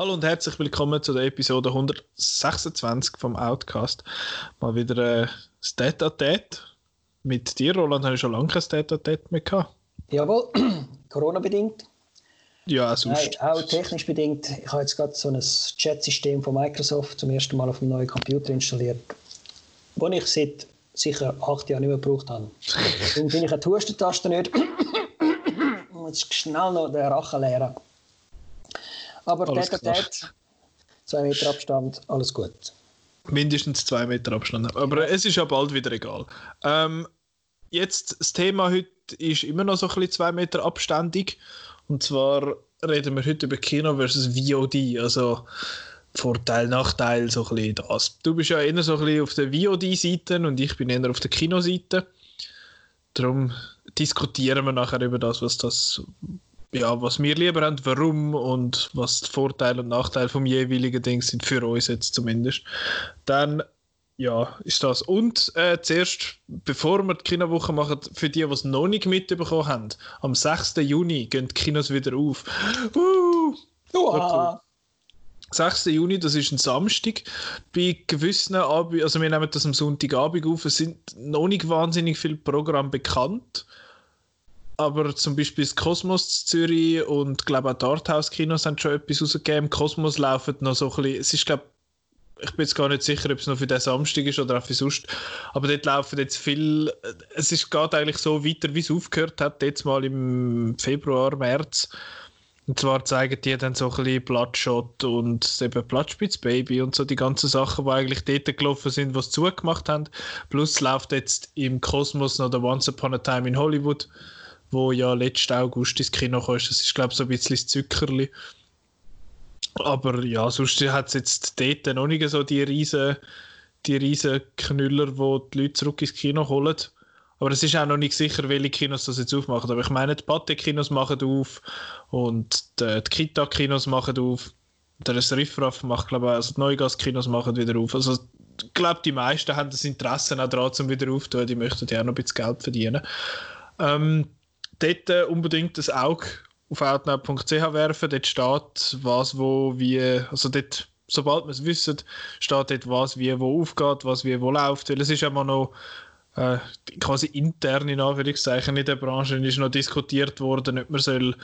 Hallo und herzlich willkommen zu der Episode 126 vom Outcast. Mal wieder äh, das Date Mit dir, Roland, habe ich schon lange kein Date mehr gehabt. Jawohl, Corona-bedingt. Ja, sonst. Nein, auch technisch bedingt. Ich habe jetzt gerade so ein Chat-System von Microsoft zum ersten Mal auf einem neuen Computer installiert, das ich seit sicher acht Jahren nicht mehr gebraucht habe. Darum bin ich eine Hustentaste nicht. ich muss schnell noch den Rachen leeren. Aber Alles Tät, zwei Meter Abstand, alles gut. Mindestens zwei Meter Abstand. Aber es ist ja bald wieder egal. Ähm, jetzt, das Thema heute ist immer noch so ein bisschen zwei Meter abständig. Und zwar reden wir heute über Kino versus VOD. Also Vorteil, Nachteil, so ein bisschen das. Du bist ja eher so ein bisschen auf der VOD-Seite und ich bin eher auf der Kinoseite. Darum diskutieren wir nachher über das, was das ja, was wir lieber haben, warum und was die Vorteile und Nachteile vom jeweiligen Ding sind, für uns jetzt zumindest. Dann, ja, ist das. Und äh, zuerst, bevor wir die Kinowoche machen, für die, die es noch nicht mitbekommen haben, am 6. Juni gehen die Kinos wieder auf. Uh, cool. 6. Juni, das ist ein Samstag. Bei gewissen Abend, also wir nehmen das am Sonntagabend auf, es sind noch nicht wahnsinnig viele Programme bekannt aber zum Beispiel das Kosmos Zürich und glaube auch die Arthouse-Kinos haben schon etwas rausgegeben. Im Kosmos laufen noch so ein bisschen, es ist glaube ich bin jetzt gar nicht sicher, ob es noch für den Samstag ist oder auch für sonst. Aber dort laufen jetzt viel. Es ist geht eigentlich so weiter, wie es aufgehört hat, jetzt mal im Februar, März. Und zwar zeigen die dann so ein bisschen Bloodshot und eben Bloodspitz Baby und so die ganzen Sachen, die eigentlich dort gelaufen sind, was zugemacht haben. Plus läuft jetzt im Kosmos noch der Once Upon a Time in Hollywood wo ja letzten August ins Kino kam. Das ist, glaube ich, so ein bisschen das Zuckerli. Aber ja, sonst hat es jetzt dort noch nicht so die riesen, die riesen Knüller, wo die Leute zurück ins Kino holen. Aber es ist auch noch nicht sicher, welche Kinos das jetzt aufmachen. Aber ich meine, die Pathé-Kinos machen auf und die, die Kita-Kinos machen auf. Der Riffraff macht, glaube ich, also die Neugas-Kinos machen wieder auf. Also ich glaube, die meisten haben das Interesse auch daran, um wieder aufzutun. Die möchten ja auch noch ein bisschen Geld verdienen. Ähm, dort äh, unbedingt das Auge auf outnow.ch werfen. Dort steht, was, wo, wie, also dort, sobald wir es wissen, steht dort, was, wie, wo aufgeht, was, wie, wo läuft. Weil es ist immer noch äh, quasi intern in Anführungszeichen in der Branche ist noch diskutiert worden, ob man soll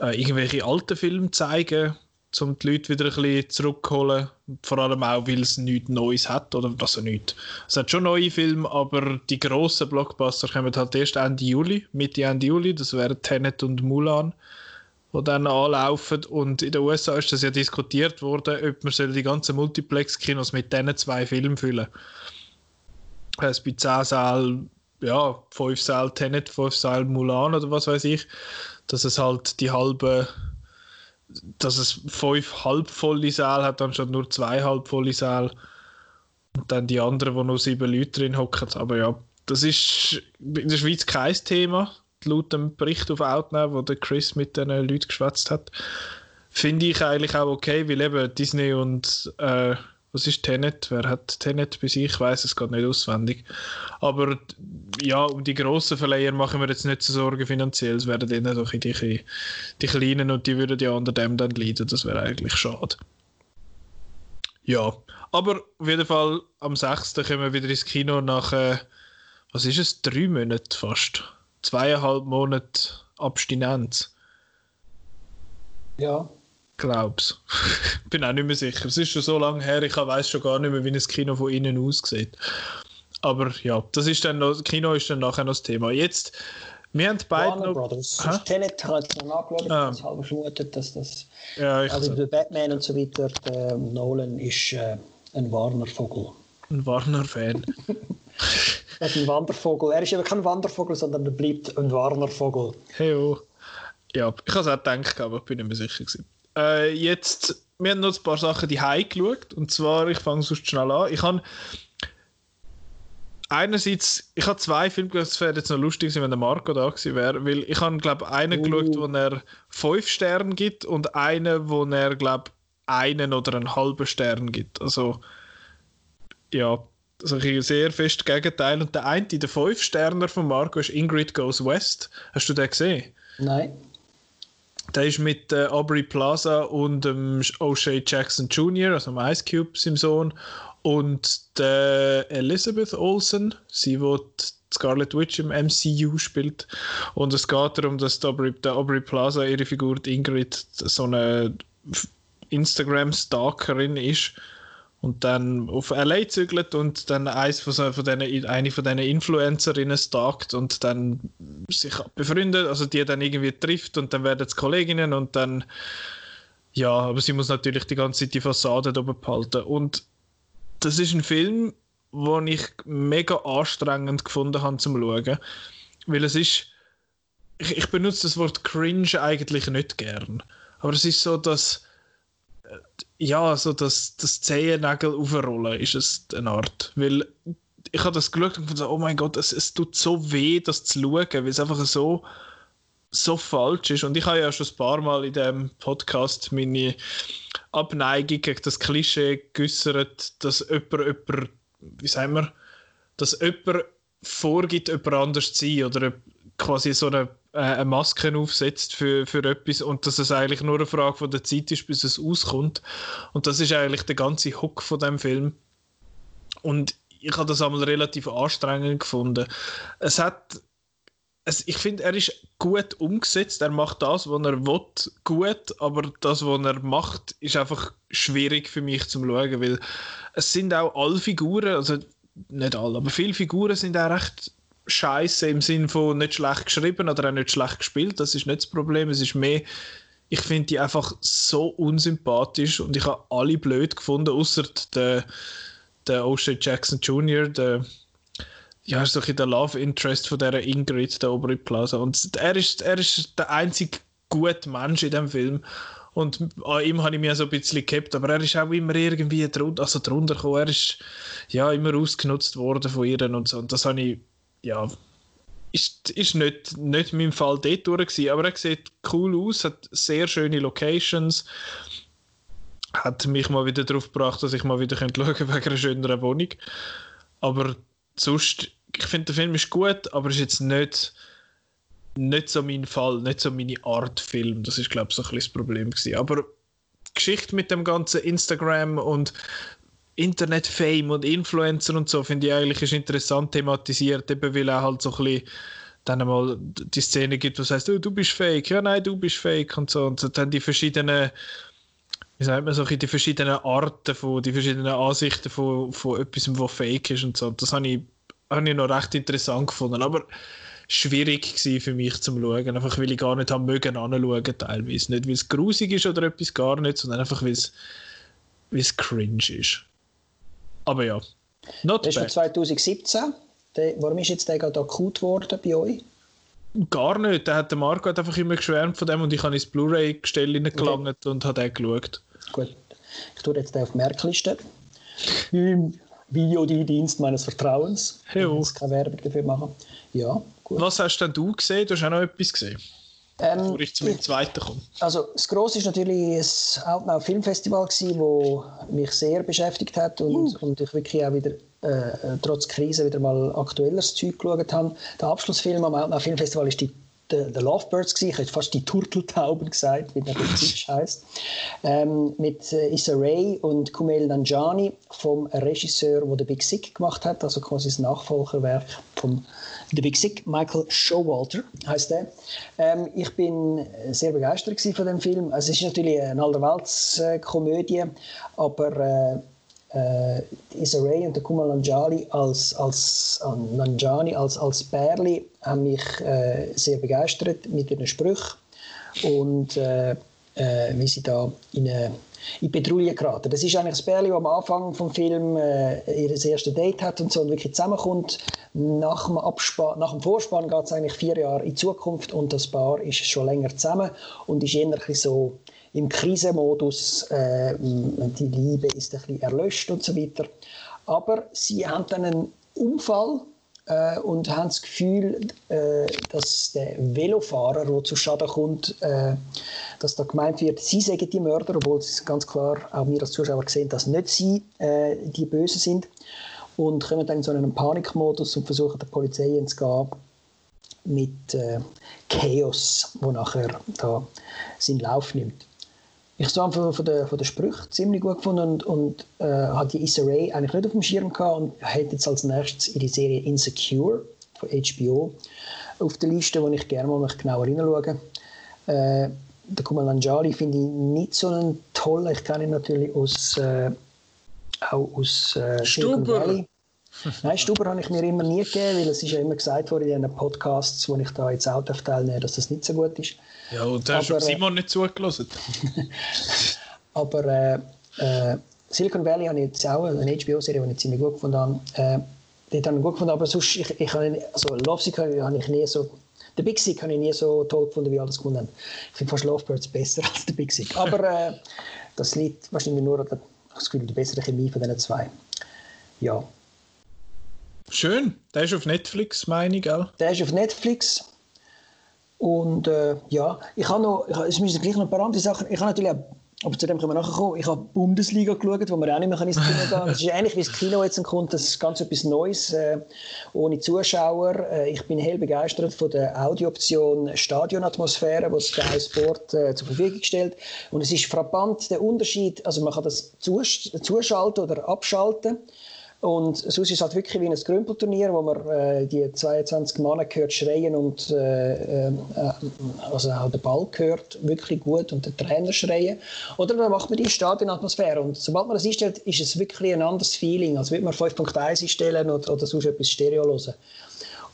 äh, irgendwelche alten Filme zeigen um die Leute wieder ein bisschen zurückzuholen. Vor allem auch, weil es nichts Neues hat. Oder also nichts. Es hat schon neue Filme, aber die grossen Blockbuster kommen halt erst Ende Juli, Mitte Ende Juli. Das wären Tenet und Mulan, die dann anlaufen. Und in den USA ist das ja diskutiert worden, ob man die ganzen Multiplex-Kinos mit diesen zwei Filmen füllen soll. Es bei 10 Sälen, ja, 5 Sälen Tenet, 5 Sälen Mulan oder was weiß ich. Dass es halt die halbe dass es fünf halbvolle Säle hat, anstatt nur zwei halbvolle Säle. Und dann die anderen, wo nur sieben Leute drin hocken. Aber ja, das ist in der Schweiz kein Thema, laut dem Bericht auf Outnow, wo der Chris mit den Leuten geschwätzt hat. Finde ich eigentlich auch okay, weil eben Disney und äh, was ist Tenet? Wer hat Tenet bei sich? Ich weiß es gerade nicht auswendig. Aber ja, um die grossen Verleiher machen wir jetzt nicht so Sorgen finanziell. Es werden dann doch die, die Kleinen und die würden ja unter dem dann leiden. Das wäre eigentlich schade. Ja, aber auf jeden Fall am 6. kommen wir wieder ins Kino nach, äh, was ist es, drei Monaten fast. Zweieinhalb Monate Abstinenz. Ja, glaub's. bin auch nicht mehr sicher. Es ist schon so lange her, ich weiß schon gar nicht mehr, wie ein Kino von innen aussieht. Aber ja, das ist dann noch, Kino ist dann nachher noch das Thema. Jetzt, wir haben beide Warner noch... Brothers. Tenet hat es noch nachgeschaut, ah. ich habe vermutet, dass das... Ja, ich also der Batman und so weiter, der Nolan ist äh, ein Warner-Vogel. Ein Warner-Fan. ein Wandervogel. Er ist aber kein Wandervogel, sondern er bleibt ein Warner-Vogel. Hey, oh. Ja, ich habe es auch gedacht, aber ich bin nicht mehr sicher gewesen. Äh, jetzt, wir haben noch ein paar Sachen die geschaut. Und zwar, ich fange sonst schnell an. Ich habe einerseits, ich habe zwei Filme geschaut, es wäre jetzt noch lustig wenn der Marco da gewesen wäre, weil ich habe, glaube einen uh. geschaut, wo er fünf Sterne gibt und einen, wo er, glaube einen oder einen halben Stern gibt. Also, ja, also ein sehr fest Gegenteil. Und der eine, der fünf Sterner von Marco, ist Ingrid Goes West. Hast du den gesehen? Nein. Der ist mit äh, Aubrey Plaza und ähm, O'Shea Jackson Jr., also Ice Cube, seinem Sohn, und der Elizabeth Olsen, sie, die Scarlet Witch im MCU spielt. Und es geht darum, dass der Aubrey, der Aubrey Plaza, ihre Figur Ingrid, so eine Instagram-Stalkerin ist und dann auf LA zügelt und dann eins von, so, von denen, eine von diesen Influencerinnen stalkt und dann sich befreundet, also die dann irgendwie trifft und dann werden es Kolleginnen und dann ja, aber sie muss natürlich die ganze Zeit die Fassade oben behalten. Und das ist ein Film, den ich mega anstrengend gefunden habe zum Schauen, weil es ist ich, ich benutze das Wort cringe eigentlich nicht gern, aber es ist so, dass ja, so das, das Zehennagel aufrollen ist es eine Art. Weil ich habe das geschaut und gedacht, oh mein Gott, es, es tut so weh, das zu schauen, weil es einfach so, so falsch ist. Und ich habe ja schon ein paar Mal in diesem Podcast meine Abneigung gegen das Klischee geäußert, dass jemand, jemand wie sagen wir, dass jemand vorgibt, jemand anders zu sein oder quasi so eine eine Maske aufsetzt für, für etwas und dass es eigentlich nur eine Frage von der Zeit ist, bis es auskommt. Und das ist eigentlich der ganze Hook von dem Film. Und ich habe das einmal relativ anstrengend gefunden. Es hat es, ich finde, er ist gut umgesetzt. Er macht das, was er will, gut, aber das, was er macht, ist einfach schwierig für mich zum Schauen, weil es sind auch alle Figuren, also nicht alle, aber viele Figuren sind auch recht scheiße im Sinn von nicht schlecht geschrieben oder auch nicht schlecht gespielt. Das ist nicht das Problem. Es ist mehr, ich finde die einfach so unsympathisch und ich habe alle blöd gefunden, außer der, der O'Shea Jackson Jr., der ja, ist so der Love Interest von der Ingrid, der Aubrey Plaza. Und er ist, er ist der einzige gute Mensch in dem Film. Und an ihm habe ich mich so ein bisschen gehabt, aber er ist auch immer irgendwie drunter, also drunter gekommen. Er ist ja immer ausgenutzt worden von ihr und so. Und das habe ich ja, ist, ist nicht, nicht mein Fall dort durch aber er sieht cool aus, hat sehr schöne Locations, hat mich mal wieder darauf gebracht, dass ich mal wieder schauen könnte wegen einer schöneren Wohnung. Aber sonst, ich finde, der Film ist gut, aber ist jetzt nicht, nicht so mein Fall, nicht so meine Art Film. Das ist, glaube ich, so ein bisschen das Problem gewesen. Aber die Geschichte mit dem ganzen Instagram und Internet-Fame und Influencer und so finde ich eigentlich ist interessant thematisiert, eben weil er halt so ein bisschen dann einmal die Szene gibt, was heißt, oh, du bist fake, ja nein, du bist fake und so und dann die verschiedenen wie sagt man so, die verschiedenen Arten von, die verschiedenen Ansichten von, von etwas, was fake ist und so. Das habe ich, habe ich noch recht interessant gefunden, aber schwierig für mich zum Schauen, einfach weil ich gar nicht haben mögen anschauen teilweise. Nicht, weil es grusig ist oder etwas gar nicht, sondern einfach, weil es, weil es cringe ist. Aber ja. Not das ist von 2017. Der, warum ist jetzt der gerade akut geworden bei euch? Gar nicht. Der hat der Marco hat einfach immer geschwärmt von dem und ich habe ins Blu-ray-Gestell hineingelangt okay. und habe den geschaut. Gut. Ich tue jetzt den auf die Merkliste. Im Videodienst meines Vertrauens. Ich muss keine Werbung dafür machen. Ja, gut. Was hast denn du gesehen? Du hast auch noch etwas gesehen. Ähm, bevor ich zu meinem zweiten komme. Also das Grosse ist natürlich das Outnow Filmfestival gewesen, wo mich sehr beschäftigt hat und, uh. und ich wirklich auch wieder äh, trotz Krise wieder mal aktuelleres Zeug geschaut habe. Der Abschlussfilm am Outnow Filmfestival ist die The, The Lovebirds gewesen. Ich hätte fast die Turteltauben gesagt, wie der Deutsch heißt. Ähm, mit äh, Issa Rae und Kumail Nanjani vom Regisseur, der The Big Sick gemacht hat, also quasi das Nachfolgerwerk vom The Big Sick, Michael Showalter heißt der. Ähm, ich bin sehr begeistert von dem Film. Also, es ist natürlich eine Allerweltskomödie, aber äh, äh, Issa Rae und der Kumal Nanjali als, als, äh, Nanjani als, als Bärli haben mich äh, sehr begeistert mit ihren Sprüchen und äh, äh, wie sie da in eine in Petrouille geraten. Das ist eigentlich das Bärli, das am Anfang des Films äh, ihr erstes Date hat und so und wirklich zusammenkommt. Nach dem, nach dem Vorspann geht es eigentlich vier Jahre in die Zukunft und das Paar ist schon länger zusammen und ist eher so im Krisenmodus. Äh, die Liebe ist ein bisschen erlöscht und so weiter. Aber sie haben dann einen Unfall äh, und haben das Gefühl, äh, dass der Velofahrer, der zu Schaden kommt, äh, dass da gemeint wird, sie sagen die Mörder, obwohl es ganz klar auch wir als Zuschauer sehen, dass nicht sie äh, die Bösen sind und kommen dann in so einen Panikmodus und versuchen der Polizei entgehen mit äh, Chaos, wo nachher da seinen Lauf nimmt. Ich habe es von von der Sprüche ziemlich gut gefunden und, und äh, hat die Issa Rae eigentlich nicht auf dem Schirm gehabt und hat jetzt als nächstes in die Serie Insecure von HBO auf der Liste, wo ich gerne mal genauer hineinschaue. Äh, der Kumal Nanjali finde ich nicht so einen tollen. Ich kenne ihn natürlich aus, äh, auch aus äh, Valley. Nein, Stuber habe ich mir immer nie gegeben, weil es ist ja immer gesagt worden in den Podcasts, wo ich da jetzt auch teilnehme, dass das nicht so gut ist. Ja, und da hast du Simon nicht zugelassen. aber äh, äh, Silicon Valley habe ich jetzt auch, eine HBO-Serie, die ich ziemlich gut gefunden habe. Äh, die habe ich gut gefunden, aber sonst, ich, ich habe, also Love Sick habe ich nie so, der Big Sick habe ich nie so toll gefunden, wie alles gefunden haben. Ich finde fast Lovebirds besser als der Big Sick. Aber äh, das liegt wahrscheinlich nur an der, das Gefühl, der bessere Chemie von diesen zwei. Ja, Schön. Der ist auf Netflix, meine ich, gell? Der ist auf Netflix. Und äh, ja, ich habe noch, ich, es müssen gleich noch ein paar andere Sachen, ich habe natürlich auch, aber zu dem können wir nachher kommen, ich habe Bundesliga geschaut, wo man auch nicht mehr ins Kino gehen kann. Es ist ähnlich wie das Kino jetzt kommt, das ist ganz etwas Neues, äh, ohne Zuschauer. Äh, ich bin hell begeistert von der Audiooption Stadionatmosphäre, die Sky Sport äh, zur Verfügung stellt. Und es ist frappant, der Unterschied, also man kann das zuschalten oder abschalten. Und sonst ist es halt wirklich wie ein Grümpelturnier, wo man äh, die 22 Männer hört schreien und äh, äh, also auch der Ball hört wirklich gut und der Trainer schreien. Oder dann macht man die Stadionatmosphäre. Und sobald man das einstellt, ist es wirklich ein anderes Feeling, als würde man 5.1 einstellen oder, oder sonst etwas Stereo hören.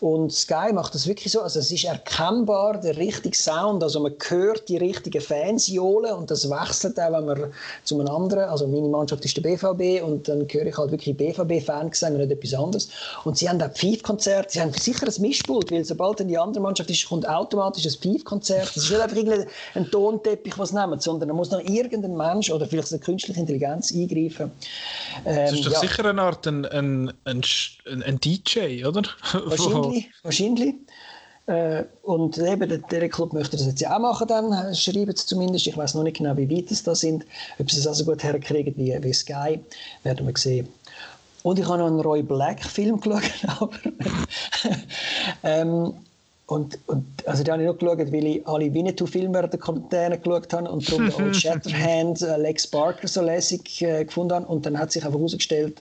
Und Sky macht das wirklich so, also es ist erkennbar der richtige Sound, also man hört die richtigen Fans johlen und das wechselt auch, wenn man zu einem anderen, also meine Mannschaft ist der BVB und dann höre ich halt wirklich BVB-Fan gesehen und nicht etwas anderes. Und sie haben auch Pfeifkonzert, sie haben sicher ein Mischpult, weil sobald dann die andere Mannschaft ist, kommt automatisch ein Pfeifkonzert. Es ist nicht einfach ein Tonteppich, was nehmen, sondern da muss noch irgendein Mensch oder vielleicht eine künstliche Intelligenz eingreifen. Ähm, das ist doch ja. sicher eine Art ein, ein, ein, ein DJ, oder? Wahrscheinlich. wahrscheinlich. Äh, und eben, der, der Club möchte das jetzt ja auch machen, dann äh, schreiben sie zumindest. Ich weiß noch nicht genau, wie weit es da sind. Ob sie es also gut herkriegen wie, wie Sky, werden wir sehen. Und ich habe noch einen Roy Black-Film geschaut. Aber, ähm, und, und also die habe ich noch geschaut, weil ich alle Winnetou-Filme der Container geschaut habe und darum Old Shatterhand, äh, Lex Barker so lässig äh, gefunden habe. Und dann hat sich einfach herausgestellt,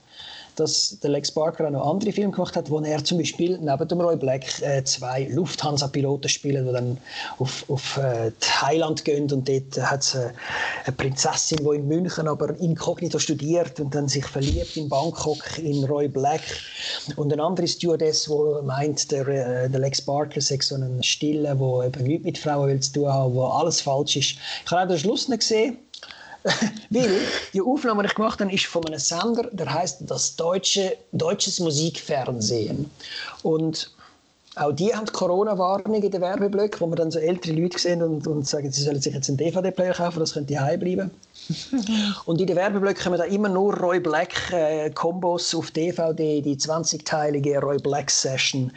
dass der Lex Barker auch noch andere Filme gemacht hat, wo er zum Beispiel neben dem Roy Black äh, zwei Lufthansa-Piloten spielt, die dann auf, auf äh, Thailand gehen und dort hat es äh, eine Prinzessin, die in München aber inkognito studiert und dann sich verliebt in Bangkok in Roy Black und eine andere Stewardess, die meint, der, äh, der Lex Barker sei so ein Stille, der eben nichts mit Frauen will zu tun haben, wo alles falsch ist. Ich habe auch den Schluss nicht gesehen, Weil die Aufnahme, die ich gemacht habe, ist von einem Sender, der heißt das Deutsche, Deutsches Musikfernsehen. Und auch die haben Corona-Warnung in den Werbeblöcken, wo man dann so ältere Leute sehen und, und sagen, sie sollen sich jetzt einen DVD-Player kaufen, das könnte heim bleiben. und in den Werbeblöcken kommen da immer nur Roy Black äh, Kombos auf DVD, die 20-teilige Roy Black Session.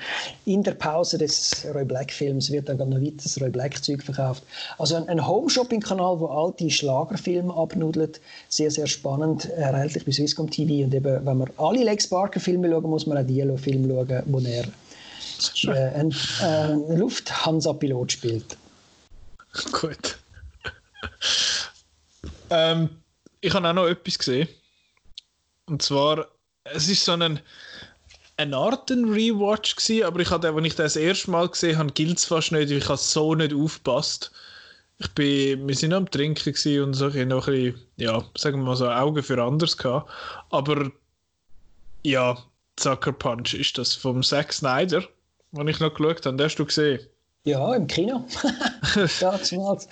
In der Pause des Roy Black Films wird dann noch weiteres Roy Black Zeug verkauft. Also ein, ein Home-Shopping-Kanal, wo alte Schlagerfilme abnudelt. Sehr, sehr spannend, erhältlich bei Swisscom TV. Und eben, wenn man alle Lex Barker Filme schauen, muss man auch die Filme schauen, wo er äh, ein, äh, ein Lufthansa-Pilot spielt. Gut. Ähm, ich habe auch noch etwas gesehen. Und zwar, es ist so ein, eine Art ein Rewatch gewesen, aber ich hatte, als ich das, erste Mal gesehen habe, gilt es fast nicht, weil ich habe so nicht aufgepasst. Ich bin, wir sind am Trinken und so, ich noch ein bisschen, ja, sagen wir mal so, Augen für anders gehabt. Aber ja, Zucker Punch ist das vom Zack Snyder den ich noch geschaut habe. Den hast du gesehen? Ja, im Kino. Damals.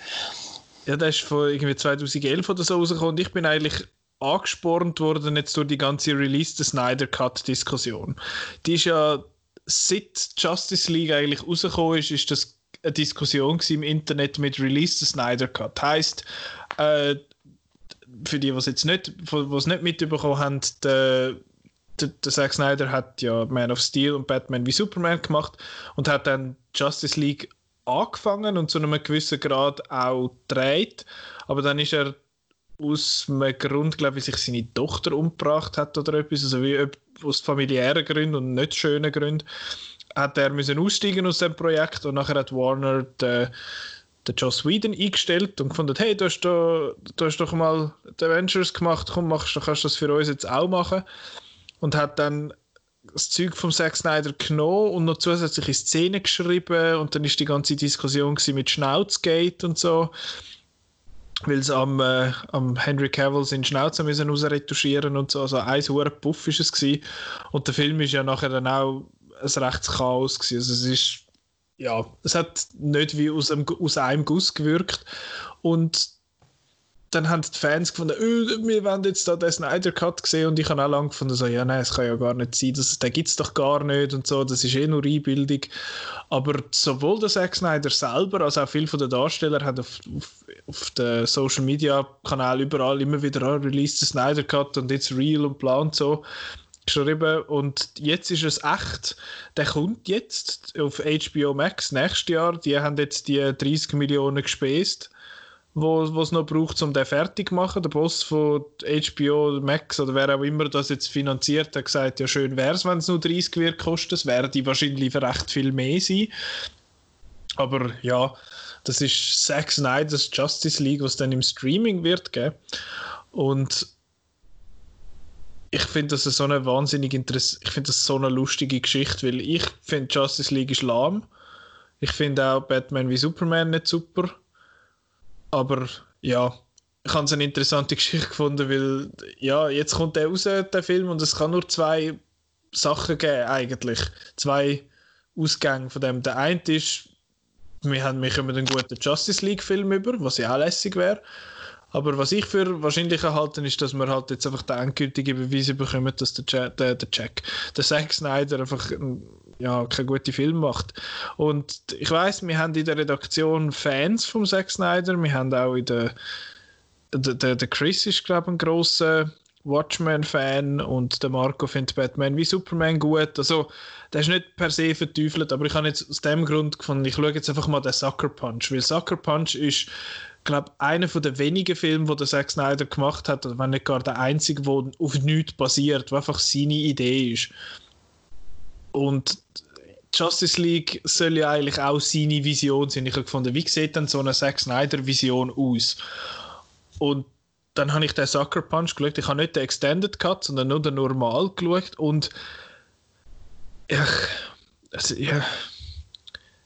Ja, der ist von irgendwie 2011 oder so rausgekommen und ich bin eigentlich angespornt worden jetzt durch die ganze Release der Snyder Cut Diskussion. Die ist ja seit Justice League eigentlich rausgekommen ist, ist das eine Diskussion im Internet mit Release der Snyder Cut. Heißt, äh, für die, es jetzt nicht, was nicht mitbekommen haben, der der, der Zack Snyder hat ja Man of Steel und Batman wie Superman gemacht und hat dann Justice League angefangen und zu einem gewissen Grad auch gedreht. Aber dann ist er aus einem Grund, glaube ich, sich seine Tochter umgebracht hat oder etwas, also wie aus familiären Gründen und nicht schönen Gründen, hat er müssen aussteigen aus dem Projekt und nachher hat Warner den, den Joss Whedon eingestellt und gefunden, hey, du hast, da, du hast doch mal die Avengers gemacht, komm, machst, kannst du das für uns jetzt auch machen. Und hat dann das Zeug vom Zack Snyder genommen und noch zusätzliche Szenen geschrieben und dann ist die ganze Diskussion mit Schnauzgate und so weil sie am, äh, am Henry Cavill seinen Schnauze müssen rausretuschieren und so. Also ein hoher Puff ist es gewesen. Und der Film ist ja nachher dann auch ein rechtes Chaos gewesen. Also es ist, ja, es hat nicht wie aus einem, aus einem Guss gewirkt. Und dann haben die Fans gefunden, oh, wir wollen jetzt da den Snyder Cut sehen. Und ich habe auch lange gefunden, so, ja, nein, es kann ja gar nicht sein, das, den gibt es doch gar nicht und so, das ist eh nur Einbildung. Aber sowohl der Zack Snyder selber als auch viele von den Darstellern haben auf, auf, auf den Social Media Kanälen überall immer wieder oh, released den Snyder Cut und jetzt real und bla und so geschrieben. Und jetzt ist es echt, der kommt jetzt auf HBO Max nächstes Jahr, die haben jetzt die 30 Millionen gespäst wo es noch braucht, um den fertig zu machen. Der Boss von HBO Max oder wer auch immer das jetzt finanziert, hat gesagt, ja schön wäre es, wenn es nur 30 wird kosten. Es werden wahrscheinlich für recht viel mehr sein. Aber ja, das ist Zack Snyder's Justice League, was dann im Streaming wird geben. Und ich finde das so eine wahnsinnig interessante, ich finde das so eine lustige Geschichte, weil ich finde Justice League ist lahm. Ich finde auch Batman wie Superman nicht super. Aber ja, ich habe es eine interessante Geschichte gefunden, weil ja, jetzt kommt der raus, der Film, und es kann nur zwei Sachen geben, eigentlich. Zwei Ausgänge von dem. Der eine ist, wir haben mich über einen guten Justice League-Film über, was ja auch lässig wäre. Aber was ich für wahrscheinlich halte, ist, dass wir halt jetzt einfach den endgültigen Beweis bekommen, dass der, Jack, der, der Jack, der Zack Snyder einfach ja, keine gute Film macht. Und ich weiß, wir haben in der Redaktion Fans vom Zack Snyder, wir haben auch in der, der, der, der Chris ist, glaube ich, ein grosser Watchmen-Fan und der Marco findet Batman wie Superman gut. Also, der ist nicht per se verteufelt, aber ich habe jetzt aus dem Grund gefunden, ich schaue jetzt einfach mal den Sucker Punch, weil Sucker Punch ist glaube einer von den wenigen Filmen, die der Zack Snyder gemacht hat, wenn nicht gar der einzige, der auf nichts basiert, wo einfach seine Idee ist. Und Justice League soll ja eigentlich auch seine Vision sein. Ich habe gefunden, wie sieht denn so eine Zack Snyder-Vision aus? Und dann habe ich den Sucker Punch geschaut. Ich habe nicht den Extended Cut, sondern nur den normal geschaut. Und ja, also, ja,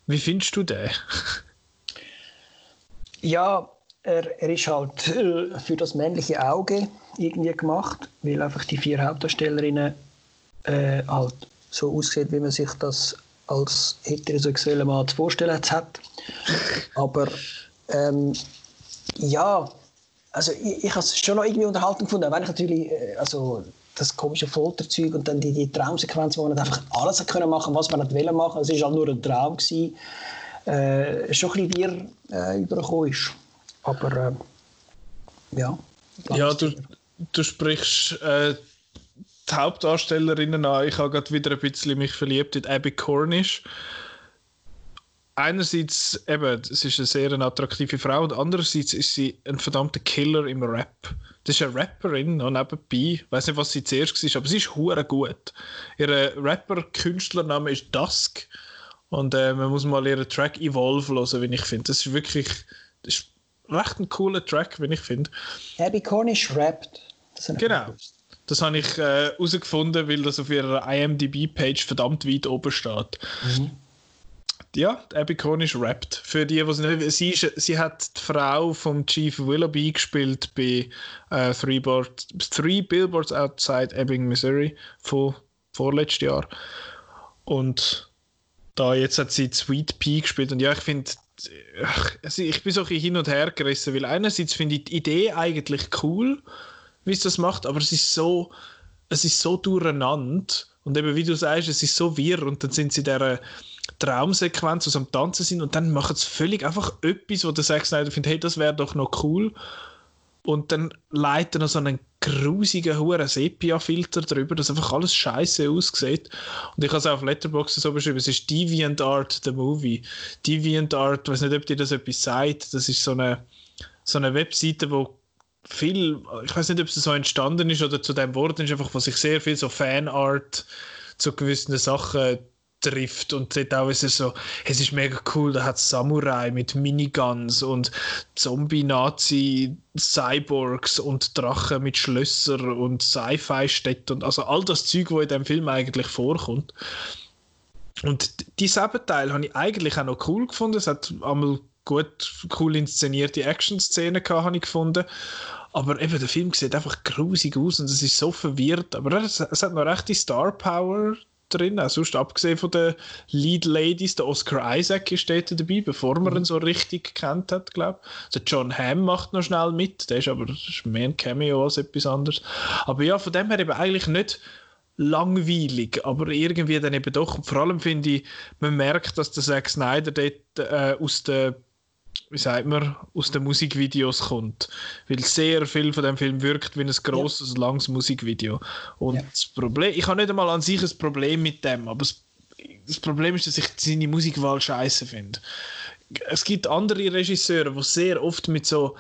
wie findest du den? Ja, er, er ist halt äh, für das männliche Auge irgendwie gemacht, weil einfach die vier Hauptdarstellerinnen äh, halt so aussehen, wie man sich das als heterosexueller Mann zu vorstellen hat. Aber ähm, ja, also ich, ich habe es schon noch irgendwie unterhalten gefunden, wenn ich natürlich, äh, also das komische Folterzeug und dann die, die Traumsequenz, wo man einfach alles können machen, was man nicht wollen machen. Es war halt nur ein Traum gewesen. Äh, schon ein bisschen wir äh, übergekommen ist. Aber äh, ja. Ja, du, du sprichst äh, die Hauptdarstellerinnen an. Ich habe gerade wieder ein bisschen mich verliebt in Abby Cornish. Einerseits, eben, es ist eine sehr attraktive Frau und andererseits ist sie ein verdammter Killer im Rap. Das ist eine Rapperin noch nebenbei. Ich weiß nicht, was sie zuerst war, aber sie ist hure gut. Ihr Rapper-Künstlername ist Dusk. Und äh, man muss mal ihren Track Evolve hören, wie ich finde. Das ist wirklich das ist recht ein cooler Track, wie ich finde. Abby Cornish rappt. Das genau. Das habe ich herausgefunden, äh, weil das auf ihrer IMDb-Page verdammt weit oben steht. Mhm. Ja, Abby Cornish rappt. Für die, die es nicht sie, ist, sie hat die Frau von Chief Willoughby gespielt bei äh, Three, Board, Three Billboards Outside Ebbing, Missouri von vorletztes Jahr. Und da jetzt hat sie Sweet Pea gespielt und ja, ich finde also ich bin so ein hin und her gerissen, weil einerseits finde ich die Idee eigentlich cool, wie es das macht, aber es ist so, es ist so durcheinander und eben wie du sagst, es ist so wirr und dann sind sie in dieser Traumsequenz, wo sie am Tanzen sind und dann machen sie völlig einfach etwas, wo der Zack Snyder findet, hey, das wäre doch noch cool und dann leitet er noch so einen grusigen hohen Sepia-Filter drüber, dass einfach alles scheiße aussieht. Und ich habe es auch auf Letterboxd so beschrieben, es ist DeviantArt the Movie. DeviantArt, ich weiß nicht, ob dir das etwas sagt, das ist so eine, so eine Webseite, wo viel, ich weiß nicht, ob es so entstanden ist oder zu dem Wort ist, einfach, wo sich sehr viel so Fanart zu gewissen Sachen trifft und dort auch ist es so, es ist mega cool, da hat Samurai mit Miniguns und Zombie-Nazi-Cyborgs und Drachen mit Schlössern und Sci-Fi-Städten und also all das Zeug, wo in dem Film eigentlich vorkommt. Und diesen Teil habe ich eigentlich auch noch cool gefunden. Es hat einmal gut, cool inszenierte Action-Szenen habe ich gefunden. Aber eben, der Film sieht einfach grusig aus und es ist so verwirrt. Aber es, es hat noch rechte Star Power drin. Auch sonst abgesehen von den Lead Ladies, der Oscar Isaac ist dort dabei, bevor man mhm. ihn so richtig gekannt hat, glaube ich. Der John Hamm macht noch schnell mit, der ist aber ist mehr ein Cameo als etwas anderes. Aber ja, von dem her eben eigentlich nicht langweilig, aber irgendwie dann eben doch. Vor allem finde ich, man merkt, dass der Zack Snyder dort äh, aus der wie sagt man, aus den Musikvideos kommt. Weil sehr viel von dem Film wirkt wie ein grosses, ja. langes Musikvideo. Und ja. das Problem, ich habe nicht einmal an sich ein Problem mit dem, aber das, das Problem ist, dass ich seine Musikwahl scheiße finde. Es gibt andere Regisseure, die sehr oft mit so,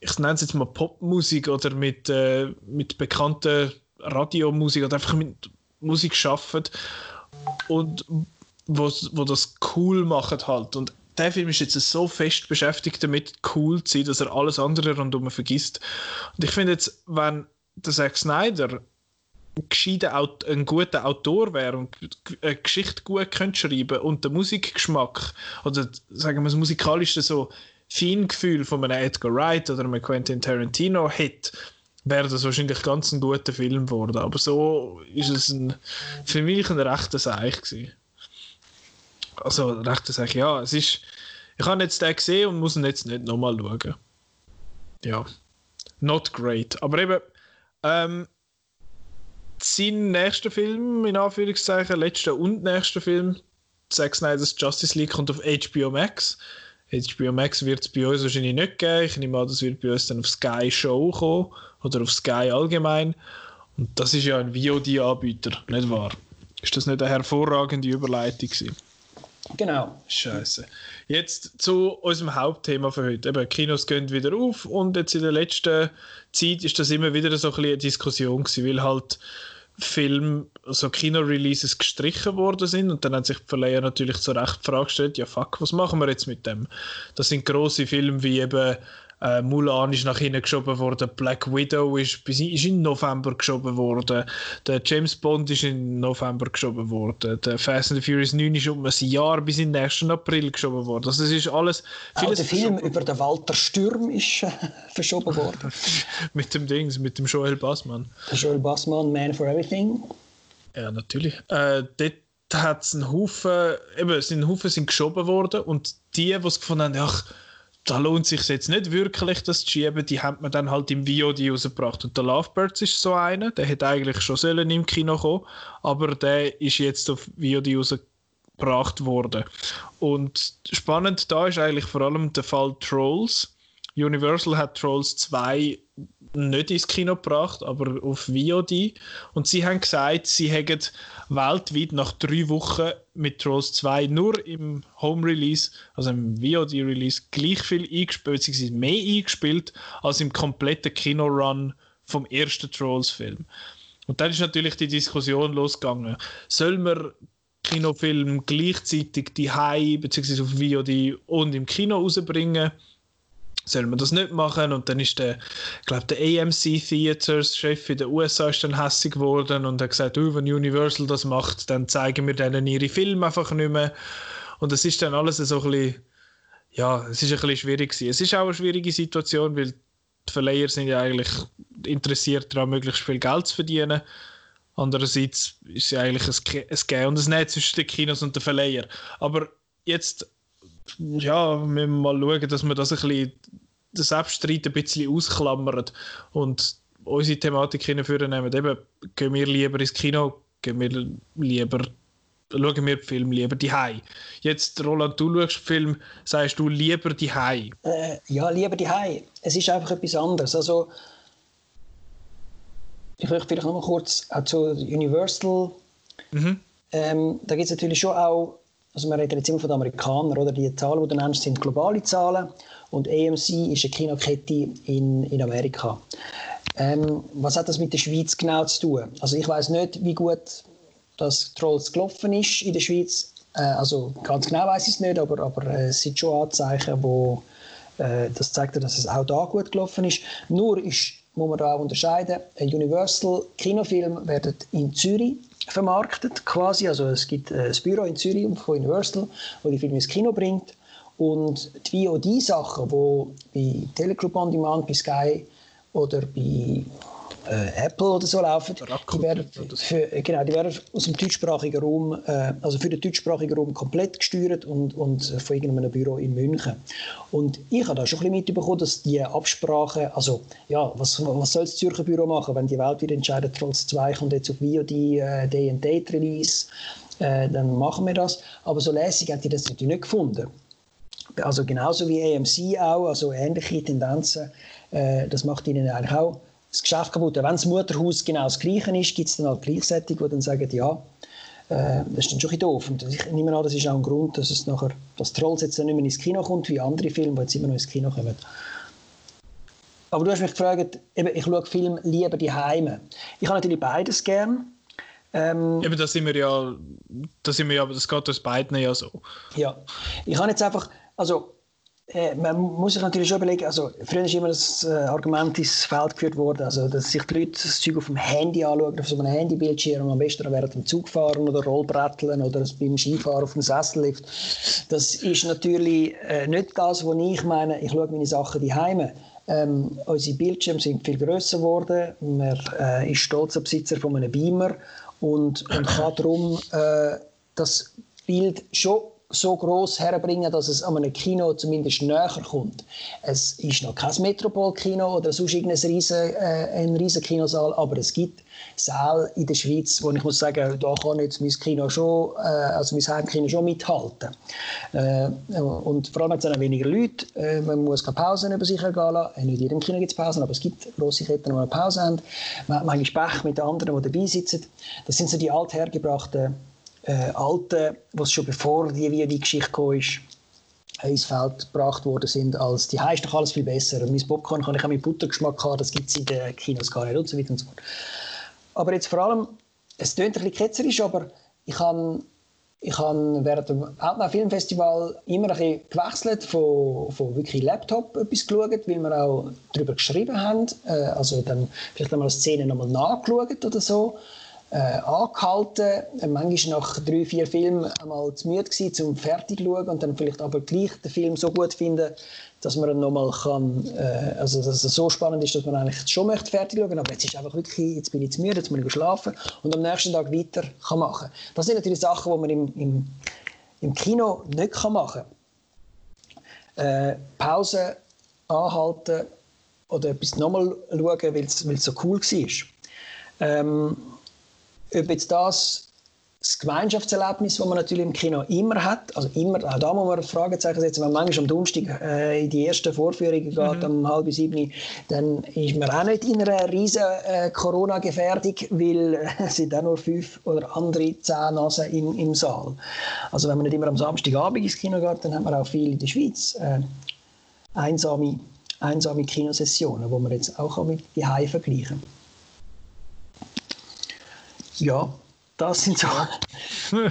ich nenne es jetzt mal Popmusik oder mit, äh, mit bekannter Radiomusik oder einfach mit Musik arbeiten und wo, wo das cool machen halt. Und der Film ist jetzt so fest beschäftigt damit, cool zu sein, dass er alles andere rundum vergisst. Und ich finde jetzt, wenn der Zack Snyder ein guter Autor wäre und eine Geschichte gut könnte schreiben und der Musikgeschmack oder sagen wir das musikalische so Feingefühl von einem Edgar Wright oder einem Quentin Tarantino hätte, wäre das wahrscheinlich ganz ein guter Film geworden. Aber so ist es ein, für mich ein rechter Seich gewesen also recht sage ich, ja, es ist, ich habe jetzt den gesehen und muss ihn jetzt nicht nochmal schauen. Ja, not great. Aber eben, ähm, sein nächster Film, in Anführungszeichen, letzter und nächster Film, Zack Snyder's Justice League, kommt auf HBO Max. HBO Max wird es bei uns wahrscheinlich nicht geben. Ich nehme an, das wird bei uns dann auf Sky Show kommen oder auf Sky allgemein. Und das ist ja ein VOD-Anbieter, nicht wahr? Ist das nicht eine hervorragende Überleitung gewesen? Genau. Scheiße. Jetzt zu unserem Hauptthema für heute. Eben, Kinos gehen wieder auf und jetzt in der letzten Zeit ist das immer wieder so ein eine Diskussion gewesen, weil halt Film, also Kino-Releases gestrichen worden sind und dann hat sich die Verleiher natürlich zu Recht die Frage gestellt, ja fuck, was machen wir jetzt mit dem? Das sind große Filme wie eben äh, Mulan ist nach hinten geschoben worden. Black Widow ist, bis, ist in November geschoben worden. Der James Bond ist in November geschoben worden. Der Fast and the Furious 9 ist um ein Jahr bis in den nächsten April geschoben worden. Also es ist alles... Auch der Film über den Walter Stürm ist äh, verschoben worden. mit dem Dings, mit dem Joel Bassmann. Der Joel Bassmann, Man for Everything. Ja, natürlich. Äh, dort hat es einen Haufen, eben, sind Haufen sind geschoben worden und die, die es gefunden haben, ach, da lohnt sich jetzt nicht wirklich, das zu schieben. Die haben man dann halt im VOD rausgebracht. Und der Lovebirds ist so einer, der hätte eigentlich schon sollen im Kino kommen, aber der ist jetzt auf VOD rausgebracht worden. Und spannend da ist eigentlich vor allem der Fall Trolls. Universal hat Trolls 2 nicht ins Kino gebracht, aber auf VOD. Und sie haben gesagt, sie hätten weltweit nach drei Wochen mit Trolls 2 nur im Home Release, also im VOD Release, gleich viel eingespielt, beziehungsweise mehr eingespielt als im kompletten Kinorun vom ersten Trolls-Film. Und dann ist natürlich die Diskussion losgegangen. Soll man Kinofilm gleichzeitig die High beziehungsweise auf VOD und im Kino rausbringen? Soll man das nicht machen und dann ist der, glaube der AMC Theaters Chef in den USA ist dann hässig geworden und hat gesagt, oh, wenn Universal das macht, dann zeigen wir denen ihre Filme einfach nicht mehr und es ist dann alles so ein bisschen, ja, es ist ein bisschen schwierig gewesen. Es ist auch eine schwierige Situation, weil die Verleiher sind ja eigentlich interessiert daran, möglichst viel Geld zu verdienen. Andererseits ist es ja eigentlich ein, Gehen und ein Netz zwischen den Kinos und den Verleiher. Aber jetzt ja, wir müssen mal schauen, dass wir das ein bisschen, das Selbststreit ein bisschen ausklammern und unsere Thematik hinführen nehmen. Eben, gehen wir lieber ins Kino, gehen wir lieber, schauen wir den Film lieber die Jetzt, Roland, du schaust den Film, sagst du lieber die äh, Ja, lieber die Es ist einfach etwas anderes. Also, ich möchte vielleicht noch mal kurz zu Universal. Mhm. Ähm, da gibt es natürlich schon auch, also wir reden jetzt immer von den Amerikanern, oder? Die Zahlen, die du nennst, sind globale Zahlen und AMC ist eine Kinokette in, in Amerika. Ähm, was hat das mit der Schweiz genau zu tun? Also ich weiß nicht, wie gut das Trolls gelaufen ist in der Schweiz. Äh, also ganz genau weiß ich es nicht, aber, aber äh, es sind schon Anzeichen, wo äh, das zeigt, dass es auch da gut gelaufen ist. Nur ist, muss man da auch unterscheiden, ein Universal Kinofilm werden in Zürich vermarktet quasi. Also es gibt äh, ein Büro in Zürich von Universal, wo die Filme ins Kino bringt. Und die VOD-Sachen, die bei Teleclub On Demand, bei Sky oder bei äh, Apple oder so laufen, die werden, für, genau, die werden aus dem deutschsprachigen Raum, äh, also für den deutschsprachigen Raum komplett gesteuert und, und von irgendeinem Büro in München. Und ich habe da schon ein bisschen mitbekommen, dass die Absprache, also ja, was, was soll das Zürcher Büro machen, wenn die Welt wieder entscheidet, Trolls 2 kommt jetzt auf VOD, äh, Day and Date Release, äh, dann machen wir das. Aber so lässig haben die das natürlich nicht gefunden. Also genauso wie AMC auch, also ähnliche Tendenzen, äh, das macht ihnen eigentlich auch das Geschäft kaputt. Wenn das Mutterhaus genau das Gleiche ist, gibt es dann halt gleichzeitig, die dann sagen, ja, äh, das ist dann schon ein doof. Und ich nehme an, das ist auch ein Grund, dass es nachher, dass Trolls jetzt nicht mehr ins Kino kommt, wie andere Filme, die jetzt immer noch ins Kino kommen. Aber du hast mich gefragt, eben, ich schaue Filme lieber die Heime. Ich habe natürlich beides gern. Ähm, eben, das sind wir ja, das sind wir ja, das geht uns beiden ja so. Ja, ich habe jetzt einfach, also man muss sich natürlich schon überlegen, also früher ist immer das äh, Argument ins Feld geführt worden, also dass sich die Leute das Zeug auf dem Handy anschauen, auf so einem Handybildschirm, am besten während dem Zug fahren oder Rollbretteln oder beim Skifahren auf dem Sessellift. Das ist natürlich äh, nicht das, was ich meine, ich schaue meine Sachen daheim. Ähm, unsere Bildschirme sind viel grösser geworden, man äh, ist stolzer Besitzer von einem Beamer und, und kann darum äh, das Bild schon so groß herbringen, dass es an einem Kino zumindest näher kommt. Es ist noch kein Metropolkino oder sonst irgendein riesen, äh, ein riesen Kinosaal, aber es gibt Säle in der Schweiz, wo ich muss sagen, da kann jetzt mein Kino schon, äh, also mein Heimkino schon mithalten. Äh, und vor allem hat es weniger Leute, äh, man muss keine Pausen über sich ergehen lassen. Äh, nicht in jedem Kino gibt es Pausen, aber es gibt grosse Ketten, die eine Pause haben. Man hat manchmal Pech mit den anderen, die dabei sitzen. Das sind so die althergebrachten äh, Alten, was schon bevor die Videogeschichte gekommen ist, ins Feld gebracht worden sind, als die heißt doch alles viel besser. Und mein Popcorn kann ich auch mit Buttergeschmack haben, das gibt es in den Kinos gar nicht und so weiter und so fort. Aber jetzt vor allem, es klingt ein bisschen ketzerisch, aber ich habe ich habe während dem Outnow Filmfestival immer ein bisschen gewechselt, von, von wirklich Laptop etwas geschaut, weil wir auch darüber geschrieben haben. Äh, also dann vielleicht einmal eine Szene nochmal nachgeschaut oder so äh, angehalten, äh, manchmal nach drei, vier Filmen einmal zu müde gewesen, um fertig zu schauen und dann vielleicht aber gleich den Film so gut finden, dass man ihn nochmal kann, äh, also dass es so spannend ist, dass man eigentlich schon möchte fertig schauen, aber jetzt ist einfach wirklich, jetzt bin ich zu müde, jetzt muss ich schlafen und am nächsten Tag weiter kann machen. Das sind natürlich Sachen, die man im, im, im Kino nicht kann machen kann. Äh, Pause anhalten oder etwas nochmal schauen, weil es so cool war. Ähm, ob jetzt das das Gemeinschaftserlebnis, das man natürlich im Kino immer hat, also immer, auch da muss man Fragezeichen setzen, wenn man manchmal am Donnerstag äh, in die ersten Vorführungen geht, mhm. um halb sieben, dann ist man auch nicht in einer riesen äh, Corona-Gefährdung, weil äh, es sind auch nur fünf oder andere zehn Nasen im, im Saal. Also wenn man nicht immer am Samstagabend ins Kino geht, dann hat man auch viel in der Schweiz äh, einsame, einsame Kinosessionen, wo man jetzt auch mit die Hai vergleichen kann. Ja, das sind so.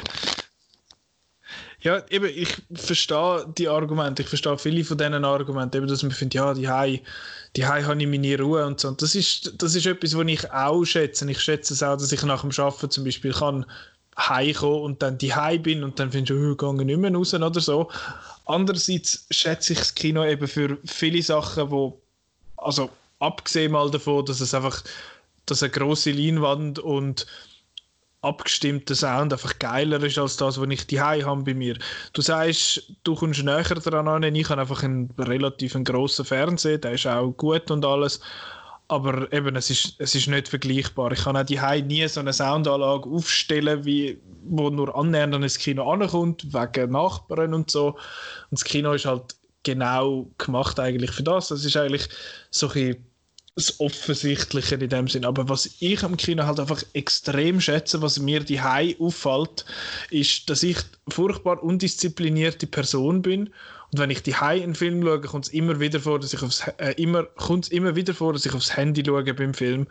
Ja, eben, ich verstehe die Argumente, ich verstehe viele von diesen Argumenten, eben, dass man findet, ja, die Hai, die Hai habe ich meine Ruhe und so. Und das ist, das ist etwas, was ich auch schätze. Ich schätze es auch, dass ich nach dem Arbeiten zum Beispiel kann heimkommen und dann die Hai bin und dann findest du, oh, gehe nicht mehr raus oder so. Andererseits schätze ich das Kino eben für viele Sachen, wo, also abgesehen mal davon, dass es einfach, dass eine große Leinwand und abgestimmter Sound einfach geiler ist als das, was ich die habe bei mir. Du sagst, du kommst näher daran an. Ich habe einfach einen relativ grossen Fernseher, der ist auch gut und alles. Aber eben, es ist, es ist nicht vergleichbar. Ich kann auch die nie so eine Soundanlage aufstellen, wie, wo nur annähernd an das Kino ankommt, wegen Nachbarn und so. Und das Kino ist halt genau gemacht eigentlich für das. Es ist eigentlich so ein das Offensichtliche in dem Sinn. Aber was ich am Kino halt einfach extrem schätze, was mir die Hai auffällt, ist, dass ich furchtbar undisziplinierte Person bin. Und wenn ich die Hai einen Film schaue, kommt es immer wieder vor, dass ich aufs, äh, immer, immer wieder vor, dass ich aufs Handy schaue beim Film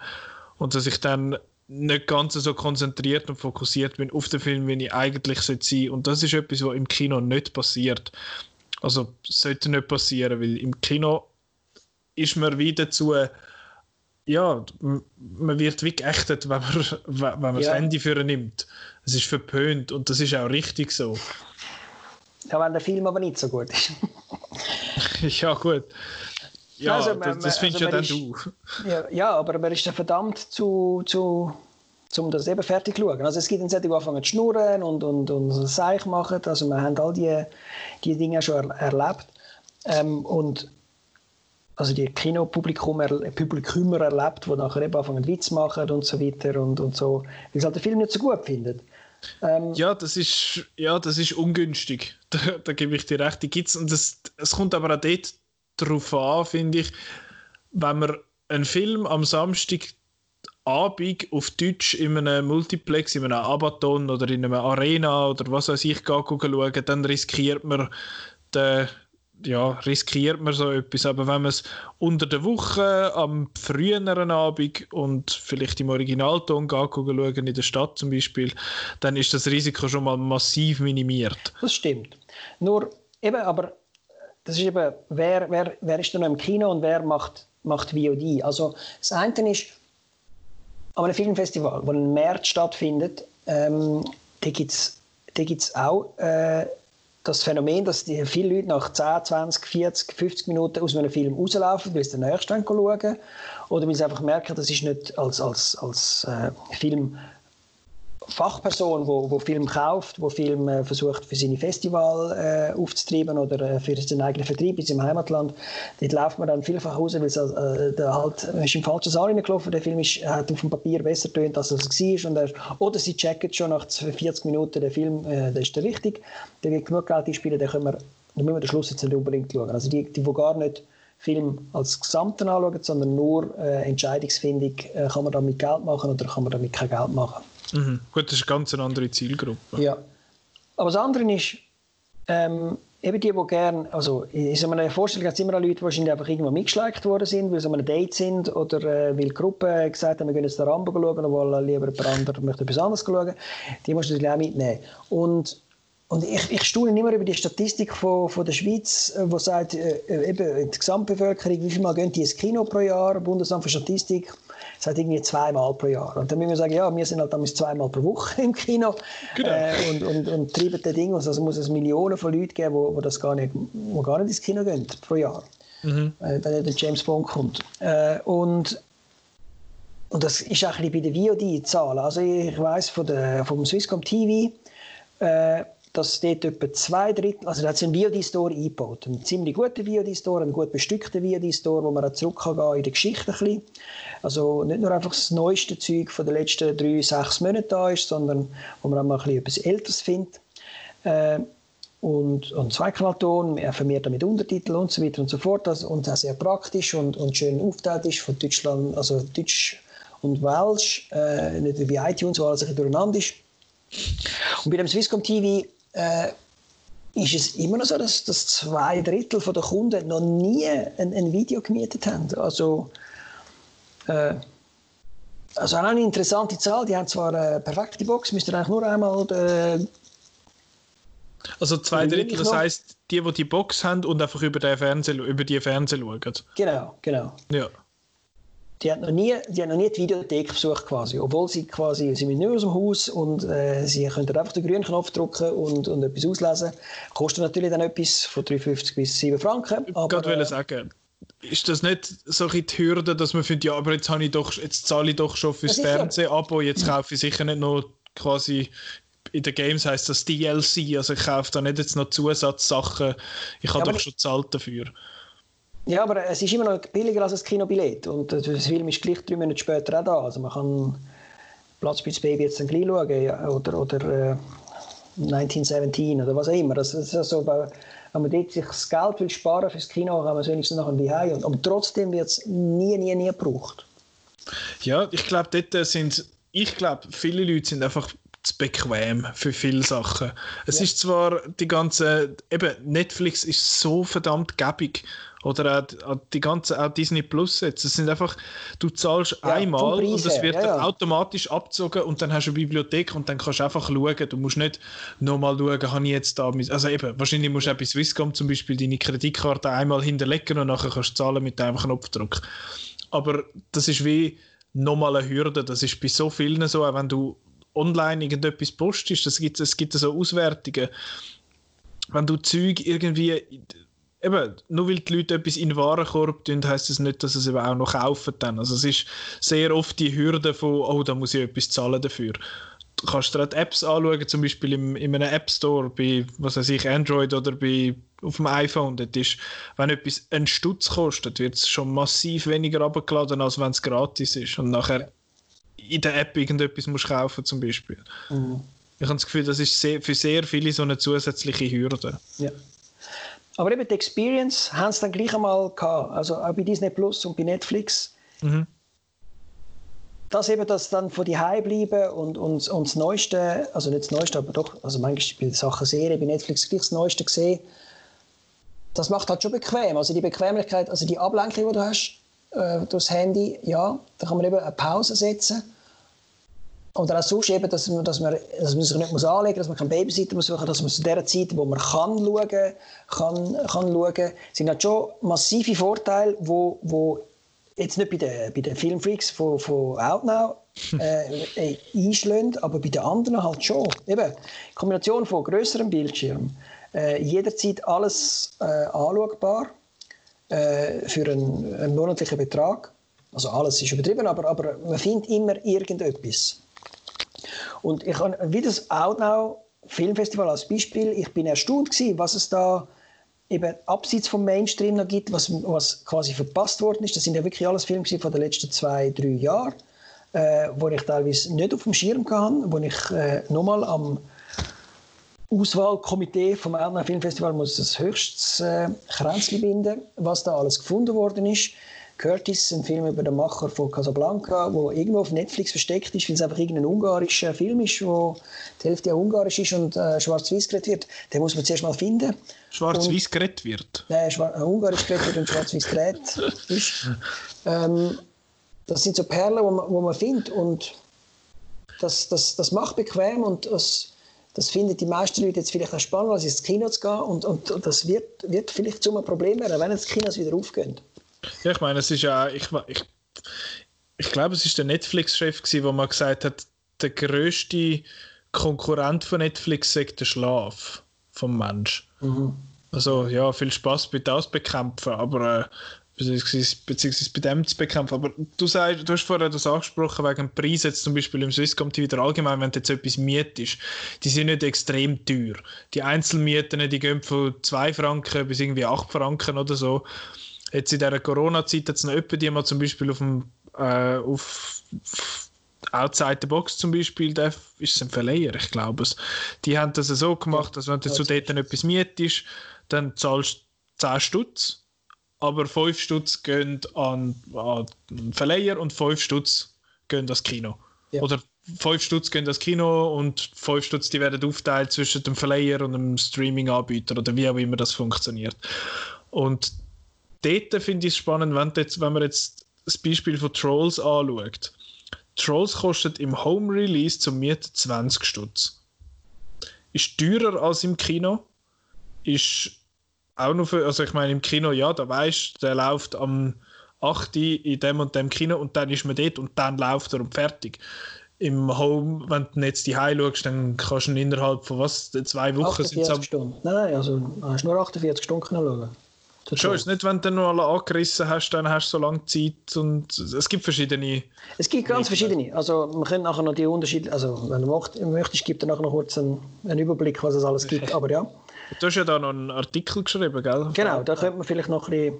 und dass ich dann nicht ganz so konzentriert und fokussiert bin auf den Film, wie ich eigentlich sein sollte. Und das ist etwas, was im Kino nicht passiert. Also sollte nicht passieren, weil im Kino ist man wieder dazu ja, man wird wie geächtet, wenn man, wenn man ja. das Handy für ihn nimmt. Es ist verpönt und das ist auch richtig so. Ja, wenn der Film aber nicht so gut ist. ja, gut. Ja, also, man, das, das findest also, ja dann ist, du. Ja, ja, aber man ist dann verdammt zu, zu um das eben fertig zu schauen. Also es gibt Leute, die anfangen zu schnurren und, und, und Seich machen. Also wir haben all diese die Dinge schon er, erlebt. Ähm, und also die Kinopublikum er, Publikum erlebt, die nachher eben anfangen Witz machen und so weiter und, und so, weil sie halt den Film nicht so gut finden. Ähm, ja, das ist, ja, das ist ungünstig. Da, da gebe ich dir recht. Die gibt's, und es kommt aber auch dort darauf an, finde ich, wenn man einen Film am Samstag Abend auf Deutsch in einem Multiplex, in einem Abaton oder in einer Arena oder was weiß ich, schauen, dann riskiert man den ja, riskiert man so etwas. Aber wenn man es unter der Woche am früheren Abend und vielleicht im Originalton schauen, in der Stadt zum Beispiel, dann ist das Risiko schon mal massiv minimiert. Das stimmt. Nur eben, aber das ist eben, wer, wer, wer ist denn noch im Kino und wer macht, macht VOD? Also das eine ist, an einem Filmfestival, wo ein März stattfindet, ähm, da gibt es auch äh, das Phänomen, dass die viele Leute nach 10, 20, 40, 50 Minuten aus einem Film rauslaufen, weil sie den nächsten schauen. Oder weil sie einfach merken, das ist nicht als, als, als äh, Film Fachperson, wo, wo Film kauft, wo Film äh, versucht für seine Festival äh, aufzutreiben oder äh, für seinen eigenen Vertrieb in seinem Heimatland, dort läuft man dann vielfach raus, weil es äh, der halt ist im falschen Saal reingelaufen. Der Film ist, hat auf dem Papier besser tönt, als es war. Und er, oder sie checken schon nach 40 Minuten den Film, äh, der ist der richtig. Der wird genug Geld einspielen, dann können wir, dann müssen wir den Schluss jetzt nicht unbedingt schauen. Also die, die, die gar nicht Film als Gesamten anschauen, sondern nur äh, Entscheidungsfindung, äh, kann man damit Geld machen oder kann man damit kein Geld machen. Mhm. Gut, das ist eine ganz andere Zielgruppe. Ja. Aber das andere ist, ähm, eben die, die gerne, also in so einer Vorstellung hat es immer Leute, die wahrscheinlich einfach irgendwo mitgeschleicht worden sind, weil sie an einem Date sind oder äh, weil die Gruppe gesagt haben, wir gehen jetzt den Rambo schauen, obwohl lieber jemand anderes möchte etwas anderes schauen. Die musst du natürlich auch mitnehmen. Und und ich, ich staune immer über die Statistik von, von der Schweiz, äh, wo sagt, äh, eben die Gesamtbevölkerung, wie viel Mal gehen die ins Kino pro Jahr, Bundesamt für Statistik, sagt irgendwie zweimal pro Jahr. Und dann müssen wir sagen, ja, wir sind halt damals zweimal pro Woche im Kino genau. äh, und, und, und treiben das Ding. Also muss es Millionen von Leuten geben, wo, wo, das gar nicht, wo gar nicht ins Kino gehen pro Jahr, mhm. äh, wenn der James Bond kommt. Äh, und und das ist auch ein bisschen bei den VOD-Zahlen. Also ich weiß von der, vom Swisscom TV, äh, dass dort etwa zwei Drittel, also da hat einen VOD-Store eingebaut. Einen ziemlich guten VOD-Store, einen gut bestückten VOD-Store, wo man auch zurückgehen kann in der Geschichte ein bisschen. Also nicht nur einfach das neueste Zeug von den letzten drei, sechs Monaten da ist, sondern wo man auch mal ein bisschen etwas Älteres findet. Äh, und, und Zweikanalton, vermehrt mit Untertiteln und so weiter und so fort. Also, und auch sehr praktisch und, und schön aufgeteilt ist von Deutschland, also Deutsch und Welsh, äh, nicht wie iTunes, wo alles ein bisschen durcheinander ist. Und bei dem Swisscom TV äh, ist es immer noch so, dass, dass zwei Drittel der Kunden noch nie ein, ein Video gemietet haben. Also, äh, also auch eine interessante Zahl. Die haben zwar eine perfekte Box, müsst ihr eigentlich nur einmal. Äh, also zwei Drittel, das heisst, die, die die Box haben und einfach über, den Fernseh, über die Fernseh schauen. Genau, genau. Ja. Die hat noch nie, die hat noch nie die Videothek besucht quasi, obwohl sie quasi, sie sind nicht aus dem Haus und äh, sie können einfach den grünen Knopf drücken und, und etwas auslesen. Kostet natürlich dann etwas von 3,50 bis 7 Franken. Aber, ich wollte äh, sagen, ist das nicht so ein die Hürde, dass man findet, ja, aber jetzt, habe ich doch, jetzt zahle ich doch schon fürs Fernsehen-Abo, jetzt kaufe ich sicher nicht noch quasi in den Games heißt das DLC, also ich kaufe da nicht jetzt noch Zusatzsachen, ich habe ja, doch schon zahlt dafür. Ja, aber es ist immer noch billiger als ein Kinobillett und der Film ist gleich drei Monate später auch da. Also man kann Platz bei Baby jetzt dann gleich schauen ja, oder, oder äh, 1917 oder was auch immer. Das, das ist so, wenn man dort sich das Geld will sparen fürs Kino, kann man es wenigstens nachher die Hause. Und trotzdem wird es nie, nie, nie gebraucht. Ja, ich glaube, dort sind, ich glaube, viele Leute sind einfach zu bequem für viele Sachen. Es ja. ist zwar die ganze, eben Netflix ist so verdammt gäbig oder auch, die ganze auch Disney Plus jetzt. Es sind einfach, du zahlst ja, einmal und es wird ja, ja. automatisch abgezogen und dann hast du eine Bibliothek und dann kannst du einfach schauen. Du musst nicht nochmal schauen, habe ich jetzt da, also eben, wahrscheinlich musst du auch bei Swisscom zum Beispiel deine Kreditkarte einmal hinterlegen und nachher kannst du zahlen mit einem Knopfdruck. Aber das ist wie nochmal eine Hürde. Das ist bei so vielen so, auch wenn du online irgendetwas postest, das gibt, es gibt so Auswertungen. Wenn du Zeug irgendwie, eben, nur weil die Leute etwas in den Warenkorb tun, heisst das nicht, dass sie es eben auch noch kaufen dann. Also es ist sehr oft die Hürde von, oh, da muss ich etwas zahlen dafür. Du kannst dir Apps anschauen, zum Beispiel im, in einem App Store bei, was weiß ich, Android oder bei, auf dem iPhone. Dort ist, wenn etwas einen Stutz kostet, wird es schon massiv weniger abgeladen, als wenn es gratis ist. Und nachher in der App irgendetwas musst kaufen zum Beispiel. Mhm. Ich habe das Gefühl, das ist sehr, für sehr viele so eine zusätzliche Hürde. Ja. Aber eben die Experience haben sie dann gleich einmal gehabt. Also auch bei Disney Plus und bei Netflix. Mhm. Das eben, dass dann von die bleiben und, und, und das Neueste, also nicht das Neueste, aber doch, also manchmal bei Sachen Serie, bei Netflix gleich das Neueste gesehen, das macht halt schon bequem. Also die Bequemlichkeit, also die Ablenkung, die du hast, äh, durchs Handy, ja, da kann man eben eine Pause setzen. Oder auch sonst eben, dass man, dass man, dass man sich nicht muss anlegen muss, dass man keinen Babysitter muss suchen dass man zu der Zeit, wo man kann schauen kann, kann schauen sind halt schon massive Vorteile, wo, wo jetzt nicht bei den, bei den Filmfreaks von, von Outnow äh, äh, einschlägt, aber bei den anderen halt schon. Eben, Kombination von grösserem Bildschirm, äh, jederzeit alles äh, anschaubar, äh, für einen, einen, monatlichen Betrag. Also alles ist übertrieben, aber, aber man findet immer irgendetwas. Und ich habe wie das Outnow Filmfestival als Beispiel, ich bin erstaunt gewesen, was es da eben abseits vom Mainstream noch gibt, was, was quasi verpasst worden ist. Das sind ja wirklich alles Filme von den letzten zwei, drei Jahren, äh, wo ich teilweise nicht auf dem Schirm hatte, wo ich äh, nochmal am Auswahlkomitee vom Outnow Filmfestival muss das höchstes äh, Kränzchen binden, was da alles gefunden worden ist. Curtis, ein Film über den Macher von Casablanca, der irgendwo auf Netflix versteckt ist, weil es einfach irgendein ungarischer Film ist, wo die Hälfte ja ungarisch ist und äh, schwarz-weiß geredet wird. Den muss man zuerst mal finden. Schwarz-weiß geredet wird? Nein, äh, ungarisch geredet wird und schwarz-weiß geredet ist. Ähm, das sind so Perlen, die man, wo man findet und das, das, das macht bequem und das das finden die meisten Leute jetzt vielleicht auch spannend, als ins Kino zu gehen und, und, das wird, wird vielleicht zu einem Problem werden, wenn jetzt die Kinos wieder aufgehen. Ja, ich meine, es ist ja, ich, ich, ich glaube, es ist der Netflix-Chef der mal gesagt hat, der größte Konkurrent von Netflix sagt der Schlaf vom Mensch. Mhm. Also ja, viel Spaß bei das bekämpfen, aber äh, beziehungsweise, bei dem zu bekämpfen. Aber du, sagst, du hast vorher das angesprochen, wegen dem Preis jetzt zum Beispiel im Swisscom TV oder allgemein, wenn du jetzt etwas mietest, die sind nicht extrem teuer. Die Einzelmieten, die gehen von 2 Franken bis irgendwie 8 Franken oder so. Jetzt in dieser Corona-Zeit es noch jemanden, die mal zum Beispiel auf dem äh, auf Outside the Box zum Beispiel, der ist ein Verleiher, ich glaube es. Die haben das so gemacht, dass wenn du zu dort etwas mietest, dann zahlst du 10 Stutz aber 5 Stutz gehen an, an den Verleiher und 5 Stutz gehen das Kino. Ja. Oder 5 Stutz gehen das Kino und 5 Stutz die werden aufteilt zwischen dem Verleiher und dem Streaming-Anbieter oder wie auch immer das funktioniert. Und dort finde ich es spannend, wenn, jetzt, wenn man jetzt das Beispiel von Trolls anschaut. Trolls kostet im Home Release zum Mieten 20 Stutz. Ist teurer als im Kino, ist auch noch für, also ich meine im Kino, ja, da weißt der läuft am 8. in dem und dem Kino und dann ist man dort und dann läuft er und fertig. Im Home, wenn du jetzt die schaust, dann kannst du innerhalb von was, zwei Wochen 48 Stunden. Nein, nein, also hast nur 48 Stunden schauen. Schon, ist nicht, wenn du nur alle angerissen hast, dann hast du so lange Zeit und es gibt verschiedene. Es gibt ganz verschiedene. Also man könnte nachher noch die Unterschiede, also wenn du möchtest, gibt es nachher noch kurz einen, einen Überblick, was es alles gibt, aber ja. Du hast ja da noch einen Artikel geschrieben, gell? Genau, da könnte man vielleicht noch ein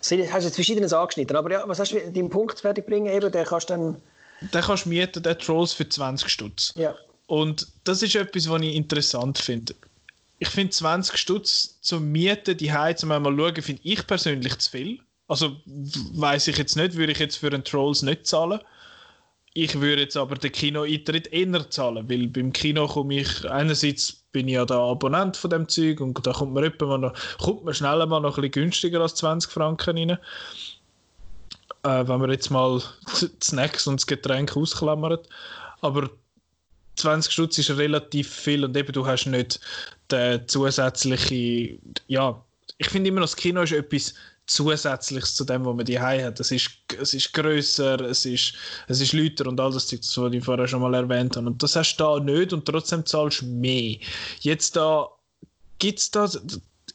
bisschen... Du hast jetzt Verschiedenes angeschnitten, aber ja, was hast du, deinen Punkt fertig bringen, eben, den kannst du dann... Den kannst du mieten, den Trolls für 20 Stutz. Ja. Und das ist etwas, was ich interessant finde. Ich finde 20 Stutz zum Mieten, die Heiz, um einmal schauen, finde ich persönlich zu viel. Also weiß ich jetzt nicht, würde ich jetzt für einen Trolls nicht zahlen. Ich würde jetzt aber den Kino-Eintritt eher zahlen, weil beim Kino komme ich, einerseits bin ich ja der Abonnent von dem Zeug und da kommt man, mal noch, kommt man schneller mal noch ein bisschen günstiger als 20 Franken rein. Äh, wenn man jetzt mal die Snacks und das Getränk ausklammert. Aber 20 Stutz ist relativ viel und eben du hast nicht den zusätzliche, ja, ich finde immer noch, das Kino ist etwas Zusätzliches zu dem, was man die hat. Es ist, es ist grösser, es ist, es ist lauter und all das, was ich vorher schon mal erwähnt habe. Und das hast du da nicht und trotzdem zahlst du mehr. Jetzt da gibt es da,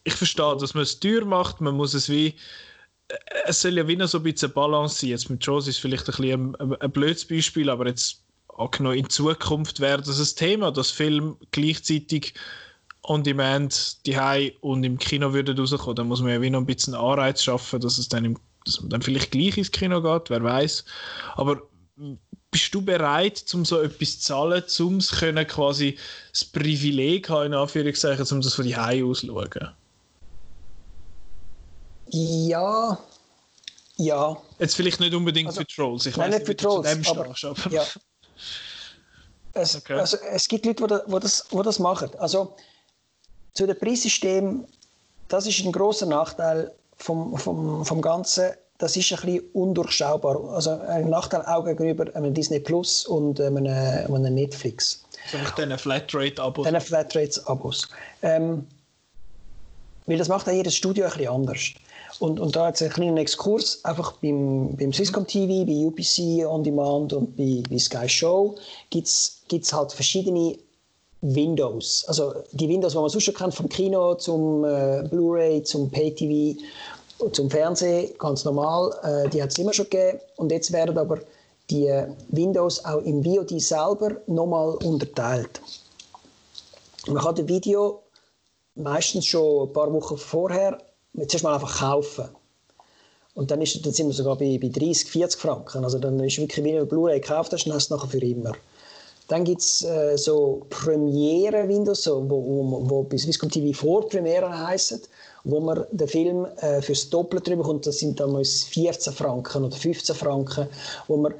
ich verstehe, dass man es teuer macht, man muss es wie, es soll ja wie noch so ein bisschen Balance sein. Jetzt mit Jaws ist vielleicht ein ein, ein blödes Beispiel, aber jetzt angenommen in Zukunft wäre das ein Thema, dass Film gleichzeitig on demand die und im Kino würde rauskommen, dann muss man ja wie noch ein bisschen Anreiz schaffen, dass es dann, im, dass man dann vielleicht gleich ins Kino geht, wer weiß. Aber bist du bereit, um so etwas zu zahlen, um es können, quasi das Privileg haben, in Anführungszeichen, um das von die Hause aus schauen? Ja, ja. Jetzt vielleicht nicht unbedingt also, für Trolls. Ich nein, nicht für Trolls, aber ja. Es, okay. also, es gibt Leute, die das, die das machen. Also, zu dem Preissystem, das ist ein großer Nachteil vom, vom, vom Ganzen. Das ist ein bisschen undurchschaubar. Also ein Nachteil auch gegenüber einem Disney Plus und einem, einem Netflix. So also diesen Flatrate-Abos. Diesen Flatrate-Abos. Ähm, weil das macht auch jedes Studio ein bisschen anders. Und, und da jetzt ein kleiner Exkurs, einfach beim, beim Swisscom TV, bei UPC On Demand und bei, bei Sky Show gibt es halt verschiedene Windows. Also die Windows, die man sonst schon kennt, vom Kino zum äh, Blu-ray, zum Pay-TV, zum Fernsehen, ganz normal, äh, die hat es immer schon gegeben. Und jetzt werden aber die Windows auch im VOD selber nochmal unterteilt. Man kann das Video meistens schon ein paar Wochen vorher zuerst mal einfach kaufen. Und dann, ist, dann sind wir sogar bei, bei 30, 40 Franken. Also dann ist wirklich, wie du Blu-ray gekauft hast, dann hast du es nachher für immer. Dann gibt es äh, so Premiere-Windows, so, wo, wo, wo bei Swisscom TV vor Premiere heissen, wo man den Film äh, fürs Doppelte drüber kommt. Das sind damals 14 Franken oder 15 Franken, wo man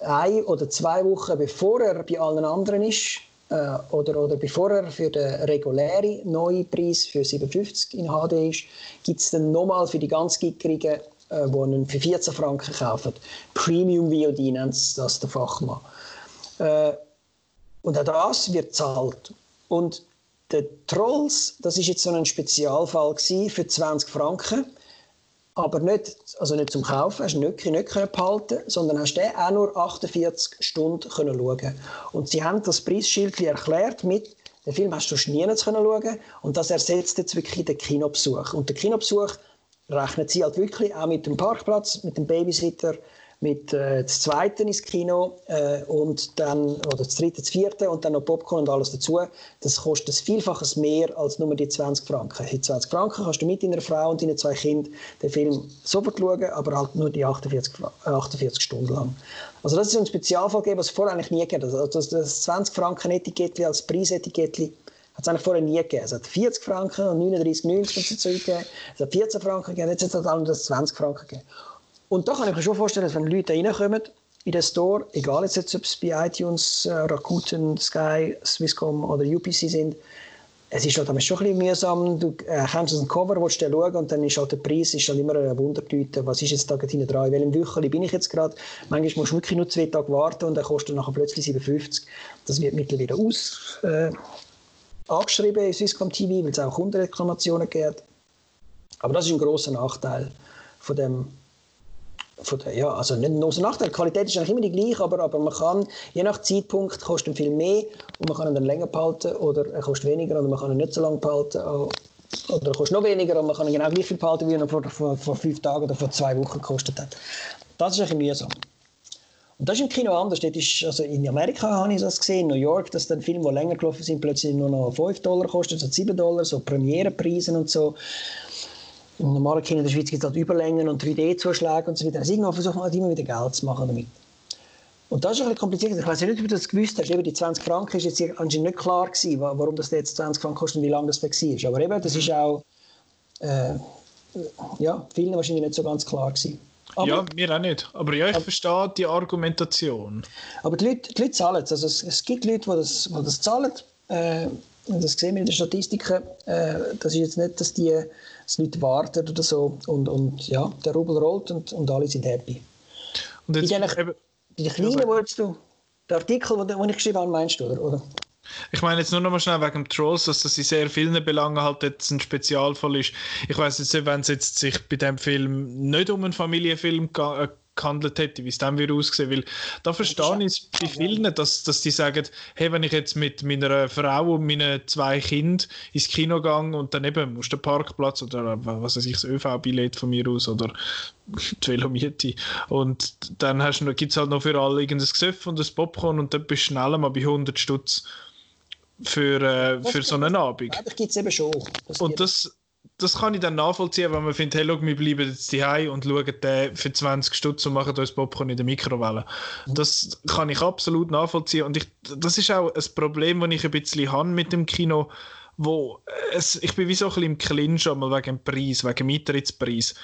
ein oder zwei Wochen bevor er bei allen anderen ist, äh, oder, oder bevor er für den regulären neuen Preis für 57 in HD ist, gibt es dann nochmal für die ganz Gickerigen, äh, die ihn für 14 Franken kaufen. Premium VOD nennt das der Fachmann. Äh, und auch das wird zahlt. Und der Trolls, das ist jetzt so ein Spezialfall für 20 Franken, aber nicht, also nicht zum Kaufen, hast du nicht, nicht behalten sondern hast den auch nur 48 Stunden können schauen. Und sie haben das Preisschild erklärt mit, den Film hast du nie schauen und das ersetzt jetzt wirklich den Kinobesuch. Und der Kinobesuch rechnet sie halt wirklich auch mit dem Parkplatz, mit dem Babysitter, mit äh, das zweite ins Kino äh, und dann, oder das dritte, das vierte und dann noch Popcorn und alles dazu. Das kostet ein Vielfaches mehr als nur die 20 Franken. Die 20 Franken kannst du mit deiner Frau und deinen zwei Kindern den Film sofort schauen, aber halt nur die 48, 48 Stunden lang. Also das ist ein Spezialfall, was es vorher eigentlich nie gegeben hat. Also das, das 20 Franken Etikett als Preisetikett hat es eigentlich vorher nie gegeben. Es hat 40 Franken und 39,90 und so gegeben. Es hat 14 Franken gegeben, jetzt hat es halt das 20 Franken gegeben. Und da kann ich mir schon vorstellen, dass wenn Leute reinkommen in den Store, egal jetzt, ob es bei iTunes, äh, Rakuten, Sky, Swisscom oder UPC sind, es ist halt schon ein bisschen mühsam. Du äh, kommst aus dem Cover, willst du schauen und dann ist halt der Preis ist halt immer eine Wundertüte. Was ist jetzt da hinten dran? In welchem Wöcheli bin ich jetzt gerade? Manchmal musst du wirklich nur zwei Tage warten und dann kostet nachher plötzlich 57. Das wird mittlerweile aus äh, angeschrieben in Swisscom TV, weil es auch Kundenreklamationen gibt. Aber das ist ein großer Nachteil von dem von der, ja, also nicht nur ein Nachteil. Die Qualität ist eigentlich immer die gleiche, aber, aber man kann, je nach Zeitpunkt kostet viel mehr und man kann ihn dann länger behalten oder er kostet weniger und man kann ihn nicht so lange behalten. Oder er kostet noch weniger und man kann ihn genau gleich viel behalten, wie er vor, vor, vor fünf Tagen oder vor zwei Wochen gekostet hat. Das ist bisschen mühsam. Und das ist im Kino anders. Dort ist, also in Amerika habe ich das gesehen, in New York, dass dann Filme, die länger gelaufen sind, plötzlich nur noch 5 Dollar kosten, statt 7 Dollar, so Premierenpreise und so. Im normalen Kino in der Schweiz gibt es halt Überlängen und 3D-Zuschläge und so weiter. Also irgendwann versucht man halt immer wieder Geld zu machen damit. Und das ist ein bisschen kompliziert. Ich weiß nicht, ob du das gewusst hast. Eben die 20 Franken ist jetzt anscheinend nicht klar gewesen, warum das jetzt 20 Franken kostet und wie lange das war. Aber eben, das mhm. ist auch äh, ja, vielen wahrscheinlich nicht so ganz klar gewesen. Aber, ja, mir auch nicht. Aber ja, ich aber, verstehe die Argumentation. Aber die Leute, die Leute zahlen es. Also es, es gibt Leute, die das, die das zahlen. Äh, das sehen wir in den Statistiken. Äh, das ist jetzt nicht, dass die dass Leute warten oder so. Und, und ja, der Rubel rollt und, und alle sind happy. Und jetzt, in den, die kleinen, ja, wolltest du, der Artikel, den ich geschrieben habe, meinst du, oder? oder? Ich meine jetzt nur noch mal schnell wegen dem Trolls, dass das in sehr vielen Belangen halt jetzt ein Spezialfall ist. Ich weiß jetzt nicht, wenn es jetzt sich bei dem Film nicht um einen Familienfilm äh, gehandelt hätte, wie es dann wieder ausgesehen Weil da verstehe ich es bei vielen, dass, dass die sagen, hey, wenn ich jetzt mit meiner Frau und meinen zwei Kindern ins Kino gehe und dann eben muss der Parkplatz oder was weiß ich, das ÖV-Billett von mir aus oder die Velomiete und dann gibt es halt noch für alle irgendein Gesöff und ein Popcorn und dann bist du schnell mal bei 100 Stutz für, äh, für so einen Abend. Das gibt es eben schon. Das und das, das kann ich dann nachvollziehen, wenn man findet, hey, look, wir bleiben jetzt daheim und schauen den für 20 Stutz und machen uns Popcorn in der Mikrowelle. Mhm. Das kann ich absolut nachvollziehen und ich, das ist auch ein Problem, das ich ein bisschen habe mit dem Kino, wo es, ich bin wie so ein bisschen im Clinch einmal wegen dem Preis, wegen dem Eintrittspreis.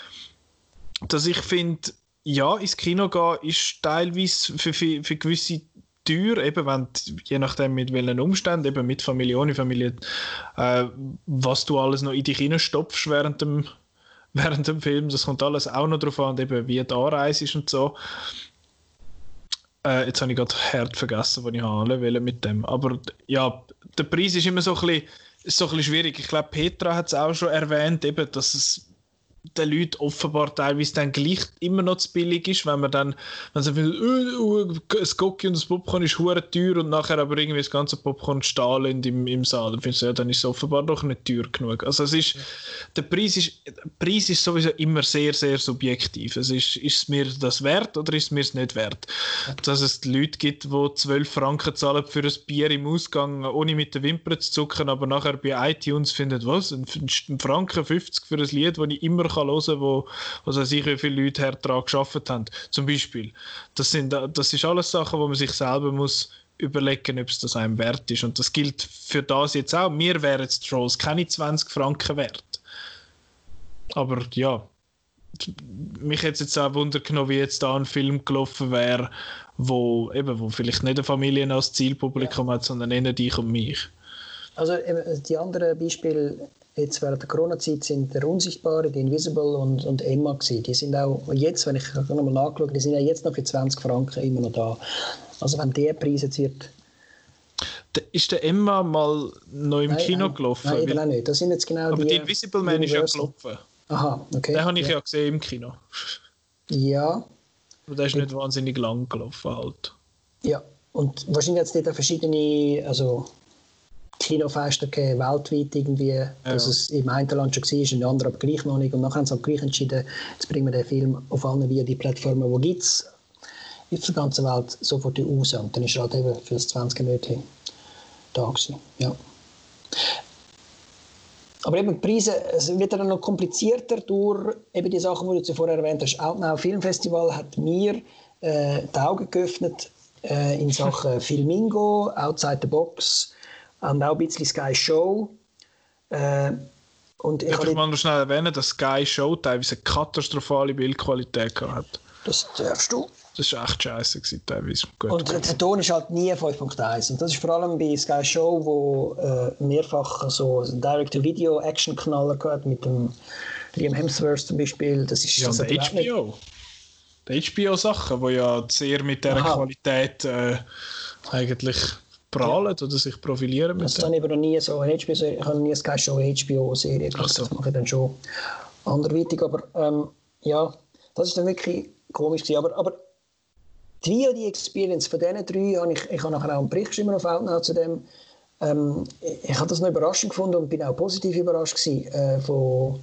Dass ich finde, ja, ins Kino gehen ist teilweise für, für, für gewisse teuer, eben wenn, je nachdem mit welchen Umständen, eben mit Familie, ohne Familie, äh, was du alles noch in dich hineinstopfst während dem, während dem Film, das kommt alles auch noch darauf an, eben wie die Anreise ist und so. Äh, jetzt habe ich gerade hart vergessen, was ich haben will mit dem. Aber ja, der Preis ist immer so ein bisschen, so ein bisschen schwierig. Ich glaube, Petra hat es auch schon erwähnt, eben, dass es den Leuten offenbar teilweise dann gleich immer noch zu billig ist, wenn man dann, wenn sie findet, oh, oh, das Gocki und das Popcorn ist hure teuer und nachher aber irgendwie das ganze Popcorn stahlen im, im Saal, dann findest du, ja, dann ist es offenbar doch nicht teuer genug. Also es ist, der Preis ist, der Preis ist sowieso immer sehr, sehr subjektiv. Es ist, ist es mir das wert oder ist es mir es nicht wert? Dass es Leute gibt, die 12 Franken zahlen für ein Bier im Ausgang, ohne mit den Wimpern zu zucken, aber nachher bei iTunes finden, was, ein Franken 50 für ein Lied, das ich immer kann hören wo, was weiß ich, wie viele Leute daran geschafft haben. Zum Beispiel. Das, sind, das ist alles Sachen, wo man sich selber muss überlegen, ob es das einem wert ist. Und das gilt für das jetzt auch. Mir wären jetzt Trolls keine 20 Franken wert. Aber ja, mich hätte jetzt auch Wunder genommen, wie jetzt da ein Film gelaufen wäre, wo, eben, wo vielleicht nicht eine Familie als Zielpublikum ja. hat, sondern eher dich und mich. Also die anderen Beispiele jetzt während der Corona-Zeit sind der Unsichtbare, die Invisible und, und Emma gewesen. Die sind auch jetzt, wenn ich nochmal nachgeschaut die sind ja jetzt noch für 20 Franken immer noch da. Also wenn der Preis jetzt wird... Ist der Emma mal noch im nein, Kino nein, gelaufen? Nein, eben auch nicht. Das sind jetzt genau Aber die, die Invisible Man ist ja gelaufen. Aha, okay. Den habe ich ja. ja gesehen im Kino. Ja. Aber der ist nicht wahnsinnig lang gelaufen halt. Ja, und wahrscheinlich hat es dort verschiedene, also Kinofeste gegeben, weltweit irgendwie, ja. dass es im einen Land schon war, in anderen aber gleich noch nicht. Und nachher haben sie halt gleich entschieden, jetzt bringen wir den Film auf allen die Plattformen, die gibt es auf der ganzen Welt sofort raus. Und dann ist er halt eben für das 20 Minuten da gewesen. Ja. Aber eben die Preise, es wird dann noch komplizierter durch eben die Sachen, die du zuvor erwähnt hast. Outnow Filmfestival hat mir äh, die Augen geöffnet äh, in Sachen Filmingo, Outside the Box, und auch ein bisschen Sky Show. Äh, und ich ich mal noch schnell erwähnen, dass Sky Show teilweise eine katastrophale Bildqualität hat. Das darfst du. Das war echt scheiße teilweise. Gut, und gut. der Ton ist halt nie 5.1. Und das ist vor allem bei Sky Show, wo äh, mehrfach so Direct-to-Video-Action-Knaller hat mit dem Liam Hemsworth zum Beispiel. Das ist ja, also der HBO. Die HBO-Sachen, die ja sehr mit dieser Aha. Qualität äh, eigentlich prahlen ja. oder sich profilieren Das habe ich aber noch nie so eine HBO, ich habe nie eine Show HBO-Serie so. das mache ich dann schon anderweitig, aber ähm, ja, das ist dann wirklich komisch gewesen. aber, aber die VOD-Experience von diesen drei, habe ich, ich habe nachher auch einen Bericht geschrieben auf Outnow zu dem, ähm, ich, ich habe das noch überraschend gefunden und bin auch positiv überrascht gewesen, äh, von,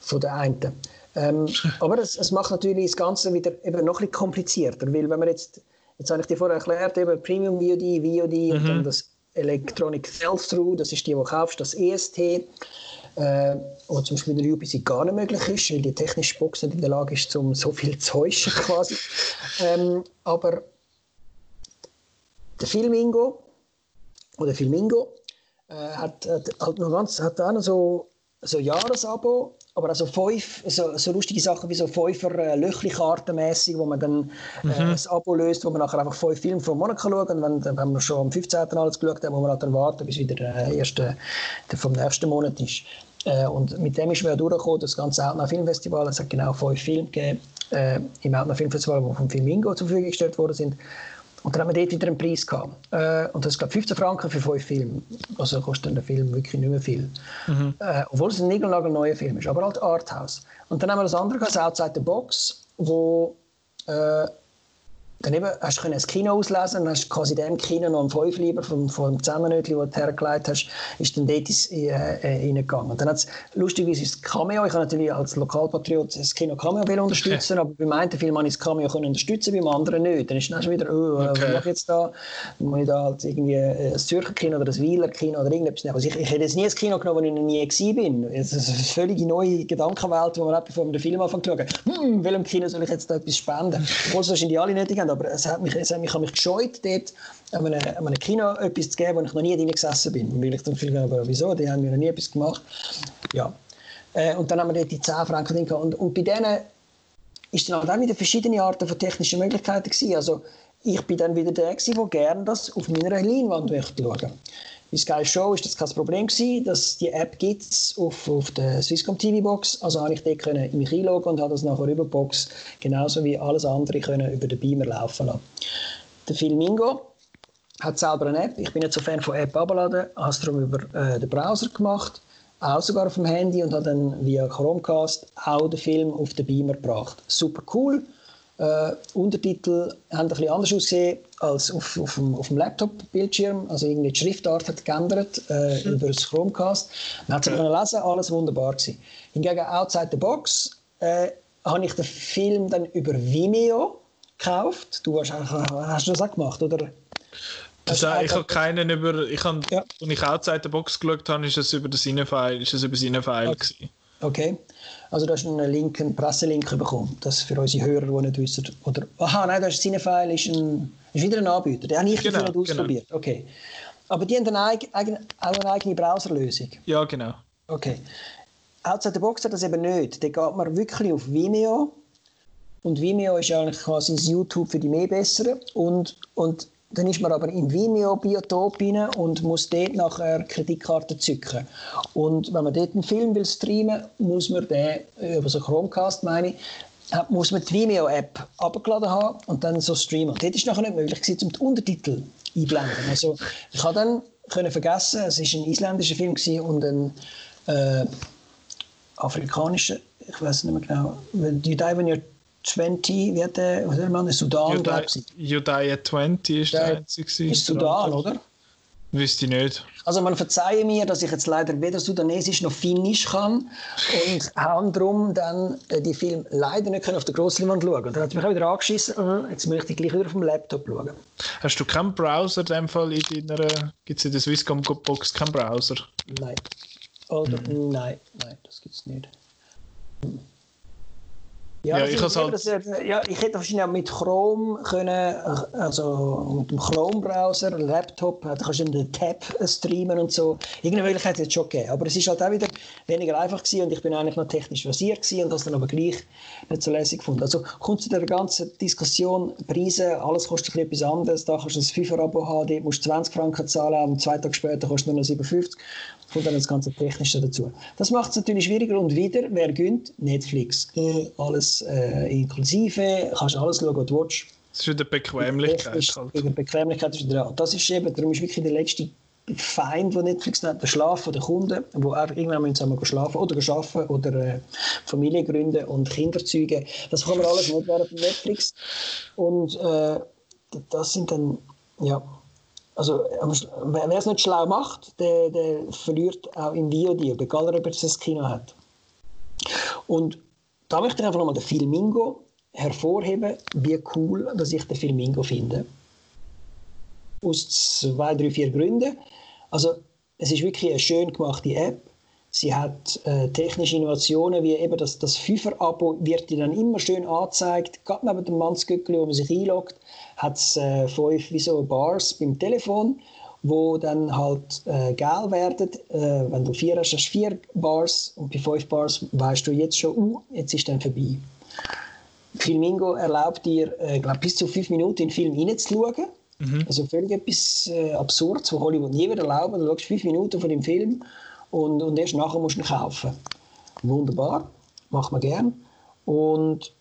von der einen. Ähm, aber es, es macht natürlich das Ganze wieder eben noch ein bisschen komplizierter, weil wenn man jetzt Jetzt habe ich dir vorher erklärt, eben Premium VOD, VOD mhm. und dann das Electronic Sell-Through, das ist die, die du kaufst, das EST, äh, was zum Beispiel in der UPC gar nicht möglich ist, weil die technische Box nicht in der Lage ist, um so viel zu täuschen quasi. ähm, aber der Filmingo oder Filmingo äh, hat, hat, hat, noch ganz, hat auch noch so, so Jahresabo, aber also fünf, so, so lustige Sachen wie so fünfer äh, Löchli-Karten wo man dann äh, mhm. das Abo löst, wo man nachher einfach fünf Filme pro Monat schauen kann. Und wenn, wenn man schon am 15. alles geschaut hat, muss man halt dann warten, bis wieder der erste der vom nächsten Monat ist. Äh, und mit dem ist man ja durchgekommen, das ganze Outnow Filmfestival. Es hat genau fünf Filme gegeben äh, im Outnow Filmfestival, die vom Filmingo zur Verfügung gestellt worden sind. Und dann haben wir dort wieder einen Preis gehabt. Äh, und das ist, glaube 15 Franken für fünf Filme. Also kostet der Film wirklich nicht mehr viel. Mhm. Äh, obwohl es ein neuer Film ist, aber halt Arthouse. Und dann haben wir das andere gehabt, das Outside the Box, wo äh, dann eben, hast du das Kino auslesen und hast quasi dem Kino noch einen Fünf lieber vom, vom Zusammennötchen, das du hergelegt hast, ist dann dort ins, äh, äh, reingegangen. Und dann hat es lustigerweise das Cameo, ich habe natürlich als Lokalpatriot das Kino Cameo will unterstützen, aber beim einen Film habe ich das Cameo können unterstützen, beim anderen nicht. Dann ist dann schon wieder, oh, okay. was mache ich jetzt da? Muss ich da halt irgendwie äh, das Zürcher Kino oder das Wieler Kino oder irgendetwas nehmen. Also ich, ich hätte jetzt nie ein Kino genommen, wo ich noch nie gewesen bin. Das ist eine völlig neue Gedankenwelt, wo man hat, bevor man den Film anfängt zu schauen, hm, welchem Kino soll ich jetzt da etwas spenden? Obwohl es wahrscheinlich alle nötig haben, aber es hat mich, es hat mich, mich gescheut, dort an einem, einem Kino etwas zu geben, wo ich noch nie drin gesessen bin. Weil ich dann viel aber wieso, die haben mir noch nie etwas gemacht. Ja. Äh, und dann haben wir dort die 10 Franken drin und, und bei denen ist dann halt auch wieder verschiedene Arten von technischen Möglichkeiten gewesen. Also ich bin dann wieder der der gerne das auf meiner Leinwand möchte schauen. Bei Sky Show ist das kein Problem gewesen, dass die App gibt auf, auf der Swisscom TV Box. Also habe ich dort können in mich einloggen und habe das nachher über die Box genauso wie alles andere können über den Beamer laufen lassen. Der Filmingo hat selber eine App. Ich bin nicht so Fan von App abladen, habe es darum über äh, den Browser gemacht, auch sogar auf dem Handy und habe dann via Chromecast auch den Film auf den Beamer gebracht. Super cool. Äh, Untertitel haben ein bisschen anders ausgesehen als auf, auf dem, auf dem Laptop-Bildschirm. Also irgendwie die Schriftart hat geändert äh, mhm. über das Chromecast. Man hat es okay. lesen, alles wunderbar gewesen. Hingegen Outside the Box äh, habe ich den Film dann über Vimeo gekauft. Du hast, hast du das auch gemacht, oder? Das ich habe keinen über, ich habe, ja. als ich Outside the Box geschaut habe, ist es über das Cinefile, ist es über Cinefile okay. Gewesen. Okay. Also du hast einen Link, einen Presselink bekommen. Das für unsere Hörer, die nicht wissen. Oder, aha, nein, das ist Cinefile, ist, ein, ist wieder ein Anbieter. Den habe ich genau, nicht genau. ausprobiert. Genau. Okay. Aber die haben eine eigene, auch eine eigene Browserlösung. Ja, genau. Okay. Outside the Box hat das eben nicht. Da geht man wirklich auf Vimeo. Und Vimeo ist eigentlich quasi das YouTube für die mehr Besseren. Und, und dann ist man aber im Vimeo-Biotop und muss dort nachher Kreditkarte zücken. Und wenn man dort einen Film will streamen, muss man den, über so Chromecast meine ich, muss man die Vimeo-App abgeladen haben und dann so streamen. Und dort ist nachher nicht möglich gewesen, um die Untertitel einblenden. Also ich habe dann können vergessen, es war ein isländischer Film und ein äh, afrikanischer, ich weiß nicht mehr genau, You Die When You're 20, wie hat der, was man, Sudan, glaube ich. Judea 20 ist der, der einzige. Ist Sudan, oder? Wüsste ich nicht. Also man verzeihe mir, dass ich jetzt leider weder Sudanesisch noch Finnisch kann und habe darum dann äh, die Film leider nicht auf der Grossleinwand schauen. Und dann hat es mich auch wieder angeschissen, uh, jetzt möchte ich gleich wieder auf dem Laptop schauen. Hast du keinen Browser in dem Fall in deiner, gibt es in der Swisscom Box keinen Browser? Nein. Oder, hm. Nein, nein, das gibt es nicht. Hm. Ja, ja, ich, halt... das, ja, ich hätte wahrscheinlich auch mit Chrome können, also mit dem Chrome-Browser, Laptop, da kannst du den Tab streamen und so. Irgendeine Möglichkeit hätte es schon gegeben. Aber es ist halt auch wieder weniger einfach gewesen und ich bin eigentlich noch technisch versiert gewesen und das dann aber gleich nicht so lässig gefunden. Also kommt zu der ganzen Diskussion, Preise, alles kostet etwas anderes. Da kannst du ein FIFA-Abo haben, dort musst du 20 Franken zahlen und zwei Tage später kostet nur noch 57 kommt dann das ganze Technische dazu. Das macht es natürlich schwieriger und wieder, wer gönnt? Netflix. Äh, alles äh, inklusive, kannst alles schauen, was du willst. Das ist wieder Bequemlichkeit. Halt. Die Bequemlichkeit ist wieder Das ist eben, darum ist wirklich der letzte Feind, den Netflix nennt, der Schlaf der Kunden, wo einfach irgendwann müssen sie schlafen oder arbeiten oder äh, Familie gründen und Kinder zeugen. Das kann man alles nicht während von Netflix. Und äh, das sind dann, ja, also, wer es nicht schlau macht, der, der verliert auch im Videodeal, egal ob er das Kino hat. Und da möchte ich einfach nochmal den Filmingo hervorheben, wie cool dass ich den Filmingo finde. Aus zwei, drei, vier Gründen. Also, es ist wirklich eine schön gemachte App. Sie hat äh, technische Innovationen, wie eben das, das FIFA-Abo wird dir dann immer schön angezeigt. Gerade neben dem Mannsgöckli, wo man sich einloggt, hat es äh, fünf wie so Bars beim Telefon, wo dann halt äh, geil werden. Äh, wenn du vier hast, hast du vier Bars und bei fünf Bars weißt du jetzt schon, uh, jetzt ist dann vorbei. Filmingo erlaubt dir, äh, glaub, bis zu fünf Minuten in den Film reinzuschauen. Mhm. Also völlig etwas äh, Absurdes, was Hollywood nie erlauben. Du schaust fünf Minuten von dem Film und, und erst nachher musst du ihn kaufen. Wunderbar, macht man gern. Und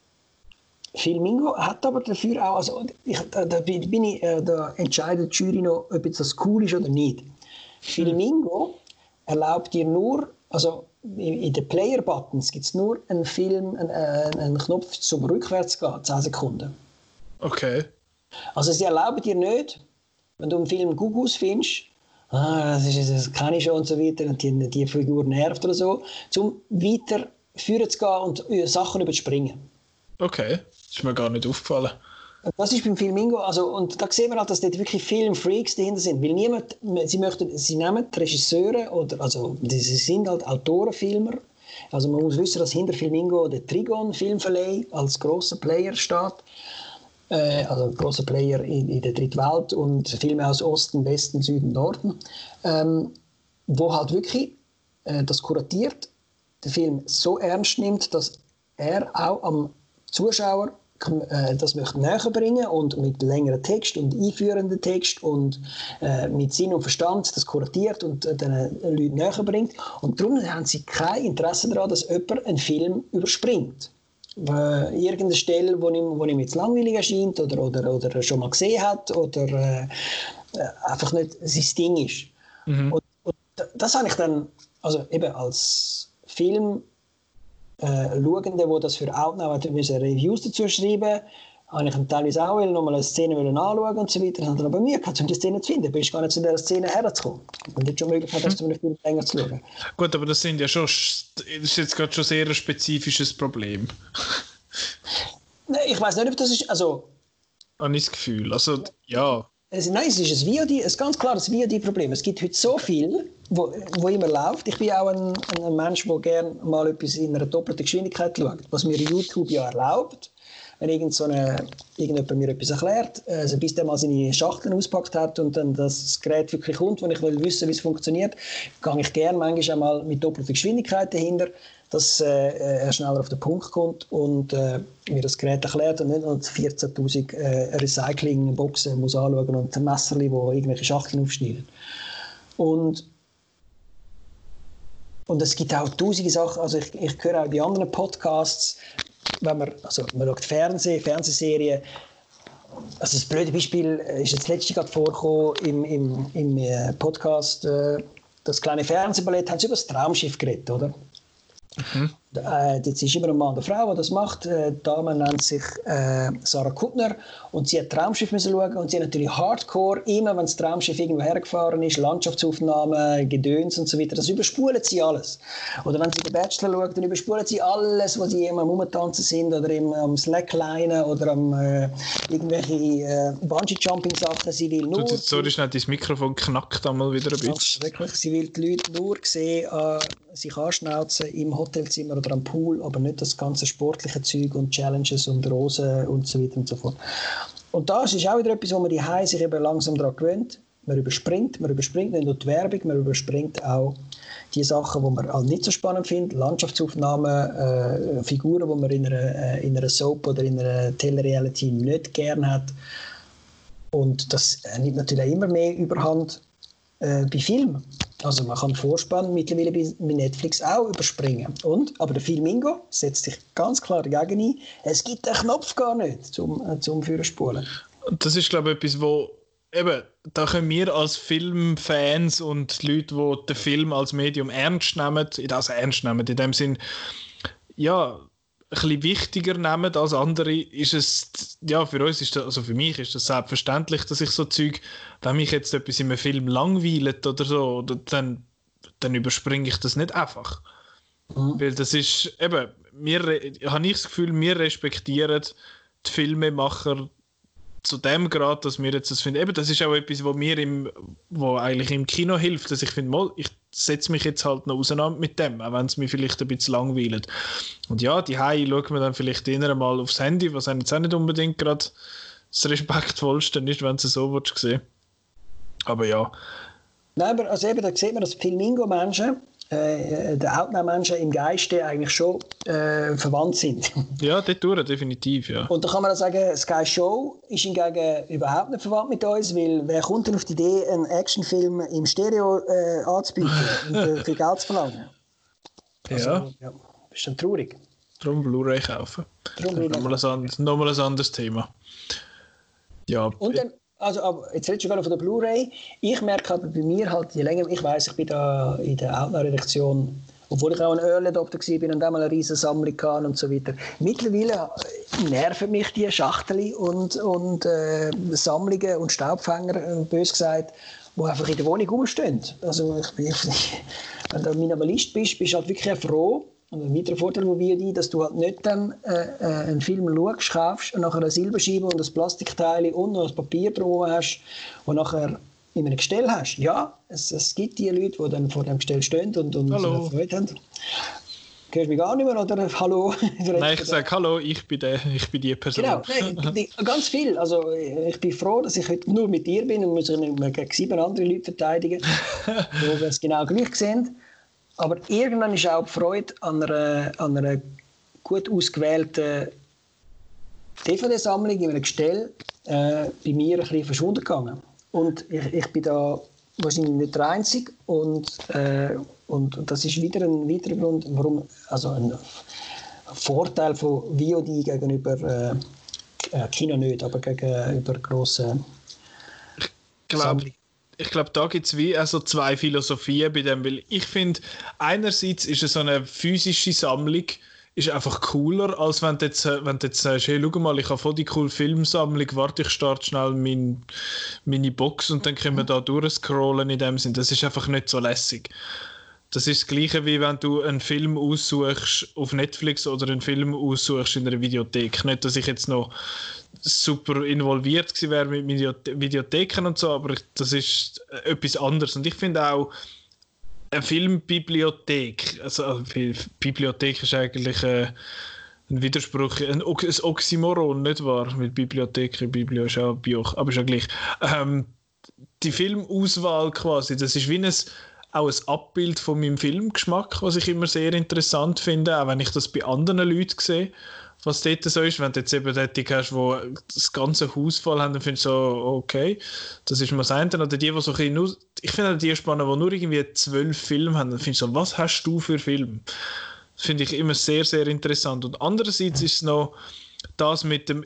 Filmingo hat aber dafür auch, also ich, da, da, bin ich, äh, da entscheidet die Jury noch, ob das cool ist oder nicht. Filmingo erlaubt dir nur, also in den Player-Buttons gibt es nur einen Film, einen, äh, einen Knopf zum Rückwärts gehen, 10 Sekunden. Okay. Also sie erlauben dir nicht, wenn du einen Film gut findest, ah, das, ist, das kann ich schon und so weiter, und die, die Figur nervt oder so, zum weiter führen zu gehen und äh, Sachen überspringen. Okay, das ist mir gar nicht aufgefallen. Das ist beim Filmingo, also, und da sehen wir halt, dass dort wirklich Filmfreaks dahinter sind, weil niemand, sie möchten, sie nehmen Regisseure oder, also, sie sind halt Autoren, Filmer, also man muss wissen, dass hinter Filmingo der Trigon Filmverleih als großer Player steht, äh, also großer Player in, in, der Dritten Welt und Filme aus Osten, Westen, Süden, Norden, ähm, wo halt wirklich äh, das kuratiert, den Film so ernst nimmt, dass er auch am Zuschauer äh, das möchte näher bringen und mit längeren Text und einführenden Text und äh, mit Sinn und Verstand das kuratiert und äh, den Leuten näher bringt. Und darum haben sie kein Interesse daran, dass jemand einen Film überspringt. Äh, irgendeine Stelle, wo ihm, wo ihm jetzt langweilig erscheint oder, oder, oder schon mal gesehen hat oder äh, einfach nicht sein Ding ist. Mhm. Und, und das habe ich dann, also eben als Film äh, Schauenden, die das für Outnow Reviews dazu schreiben habe ich teilweise auch noch mal eine Szene anschauen und so weiter. Und dann aber mir gehabt, um die Szene zu finden, bist gar nicht zu dieser Szene herzukommen. Und jetzt schon Möglichkeit, dass du einen Film länger zu schauen. Gut, aber das sind ja schon, das ist jetzt gerade schon sehr ein spezifisches Problem. Nein, ich weiß nicht, ob das ist, also... Habe ich das Gefühl, also, ja. Es, nein, es ist ein, VOD, ein ganz klares VOD-Problem. Es gibt heute so viel, wo, wo immer läuft. Ich bin auch ein, ein Mensch, der gerne mal etwas in einer doppelten Geschwindigkeit schaut, was mir YouTube ja erlaubt. Wenn irgend so eine, irgendjemand mir etwas erklärt, also bis der mal seine Schachteln auspackt hat und dann das Gerät wirklich kommt, wo ich will wissen, wie es funktioniert, gehe ich gerne manchmal einmal mit doppelter Geschwindigkeit dahinter dass äh, er schneller auf den Punkt kommt und äh, mir das Gerät erklärt und nicht noch 14'000 äh, Recyclingboxen muss anschauen und Messer, wo irgendwelche Schachteln aufschneiden. Und und es gibt auch tausende Sachen, also ich, ich höre auch bei anderen Podcasts, wenn man, also man schaut Fernsehen, Fernsehserien, also das blöde Beispiel ist jetzt letztens gerade vorgekommen im, im, im äh, Podcast, äh, das kleine Fernsehballett, haben sie über das Traumschiff geredet, oder? Mhm. Äh, jetzt ist immer ein Mann und eine Frau, die das macht. Äh, die Dame nennt sich äh, Sarah Kuttner und sie hat Traumschiff müssen schauen und sie hat natürlich Hardcore, immer wenn das Traumschiff irgendwo hergefahren ist, Landschaftsaufnahmen, Gedöns und so weiter, das überspulen sie alles. Oder wenn sie den Bachelor schaut, dann überspulen sie alles, wo sie immer am Rumtanzen sind oder im, am Slackline oder am äh, irgendwelche äh, Bungee-Jumping-Sachen. Sie will nur... Du, sorry, schnell, dein Mikrofon knackt einmal wieder ein bisschen. Wirklich, sie will die Leute nur sehen, äh, sich anschnauzen im Hotelzimmer oder am Pool, aber nicht das ganze sportliche Zeug und Challenges und Rosen und so weiter und so fort. Und das ist auch wieder etwas, wo man die Hause sich eben langsam daran gewöhnt. Man überspringt, man überspringt nicht nur die Werbung, man überspringt auch die Sachen, die man halt nicht so spannend findet, Landschaftsaufnahmen, äh, Figuren, die man in einer, äh, in einer Soap oder in einer Telereality nicht gern hat. Und das nimmt natürlich immer mehr Überhand äh, bei Filmen. Also man kann Vorspann mittlerweile bei Netflix auch überspringen. Und, aber der Filmingo setzt sich ganz klar dagegen ein. Es gibt den Knopf gar nicht zum, äh, zum Führerspulen. Das ist glaube ich etwas, wo eben, da können wir als Filmfans und Leute, die den Film als Medium ernst nehmen, das ernst nehmen, in dem Sinn, ja, bisschen wichtiger nehmen als andere, ist es, ja, für uns ist das, also für mich ist das selbstverständlich, dass ich so Zeug, wenn mich jetzt etwas in einem Film langweilt oder so, dann, dann überspringe ich das nicht einfach. Mhm. Weil das ist, eben, wir, habe ich das Gefühl, wir respektieren die Filmemacher zu dem Grad, dass wir jetzt das finden. Eben, das ist auch etwas, wo mir im, wo eigentlich im Kino hilft, dass ich finde, ich setze mich jetzt halt noch auseinander mit dem, auch wenn es mich vielleicht ein bisschen langweilt. Und ja, die Hai schaut man dann vielleicht eher mal aufs Handy, was jetzt auch nicht unbedingt gerade das respektvollste ist, wenn du so sehen Aber ja. Nein, aber also eben, da sieht man, dass Filmingo-Menschen äh, der Outnow-Menschen im Geiste eigentlich schon äh, verwandt sind. Ja, dort durch, definitiv, ja. Und da kann man auch sagen, Sky Show ist hingegen überhaupt nicht verwandt mit uns, weil wer kommt denn auf die Idee, einen Actionfilm im Stereo äh, anzubieten und für, für Geld zu verlangen? Also, ja. ja. Das ist dann traurig. Darum Blu-ray kaufen. Darum Blu-ray nochmal, ein anderes, nochmal ein anderes Thema. Ja. Und dann, also jetzt redest du gerade von der Blu-ray. Ich merke aber bei mir halt, je länger ich weiß, ich bin da in der Outlaw-Redaktion, obwohl ich auch ein Early Adopter war und dann mal eine riesige Sammlung hatte und so weiter. Mittlerweile nerven mich die Schachtel und, und äh, Sammlungen und Staubfänger, äh, bös gesagt, die einfach in der Wohnung rumstehen. Also ich bin, wenn du Minimalist bist, bist du halt wirklich froh, und ein weiterer Vorteil von VOD, dass du halt nicht dann äh, äh, einen Film schaust, kaufst und nachher eine Silberscheibe und ein Plastikteil und noch ein Papier drum hast und nachher in einem Gestell hast. Ja, es, es gibt die Leute, die dann vor dem Gestell stehen und, und Hallo. Freude haben. Hörst du mich gar nicht mehr oder Hallo? Nein, ich sage Hallo, ich bin, der, ich bin die Person. Genau, nein, ganz viel. Also ich bin froh, dass ich heute nur mit dir bin und muss mehr gegen sieben andere Leute verteidigen, wo wir es genau gleich sehen. Aber irgendwann ist auch die Freude an einer, an einer gut ausgewählten DVD-Sammlung in einem Gestell äh, bei mir ein bisschen verschwunden gegangen. Und ich, ich bin da wahrscheinlich nicht der Einzige. Und, äh, und das ist wieder ein weiterer Grund, warum, also ein Vorteil von VOD gegenüber äh, äh, Kino nicht, aber gegenüber grossen Sammlungen ich glaube, da gibt es wie also zwei Philosophien bei dem, weil ich finde, einerseits ist so eine physische Sammlung, ist einfach cooler, als wenn du jetzt, wenn du jetzt sagst, hey, schau mal, ich habe voll die coole Filmsammlung, warte, ich starte schnell mein, meine Box und dann können wir da durchscrollen in dem Sinn. Das ist einfach nicht so lässig. Das ist das Gleiche, wie wenn du einen Film aussuchst auf Netflix oder einen Film aussuchst in einer Videothek. Nicht, dass ich jetzt noch super involviert gewesen wäre mit Videotheken und so, aber das ist etwas anderes. Und ich finde auch, eine Filmbibliothek, also äh, Bibliothek ist eigentlich äh, ein Widerspruch, ein, ein Oxymoron, nicht wahr? Mit Bibliothek, Biblio ist auch Bioch, aber ist ja gleich. Ähm, die Filmauswahl quasi, das ist wie ein auch ein Abbild von meinem Filmgeschmack, was ich immer sehr interessant finde, auch wenn ich das bei anderen Leuten sehe, was dort so ist. Wenn du jetzt eben dort hast, die das ganze Haus voll haben, dann findest du so, okay, das ist mal das eine. Oder die, die so ein nur, ich finde die spannend, die nur irgendwie zwölf Filme haben, dann findest du so, was hast du für Filme? Das finde ich immer sehr, sehr interessant. Und andererseits ist es noch das mit dem,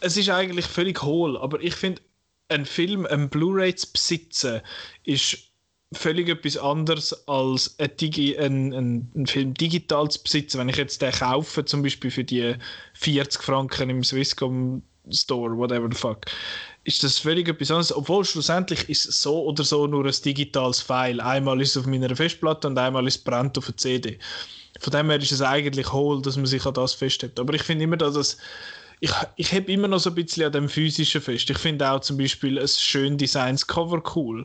es ist eigentlich völlig hohl, aber ich finde, ein Film, ein Blu-ray zu besitzen, ist völlig etwas anderes als ein, Digi, ein, ein, ein, Film digital zu besitzen. Wenn ich jetzt den kaufe, zum Beispiel für die 40 Franken im Swisscom Store, whatever the fuck, ist das völlig etwas anderes. Obwohl schlussendlich ist es so oder so nur ein digitales File. Einmal ist es auf meiner Festplatte und einmal ist es brennt auf einer CD. Von dem her ist es eigentlich hohl, dass man sich an das festhält. Aber ich finde immer, dass es ich, ich habe immer noch so ein bisschen an dem physischen fest. Ich finde auch zum Beispiel ein schön Designs Cover cool.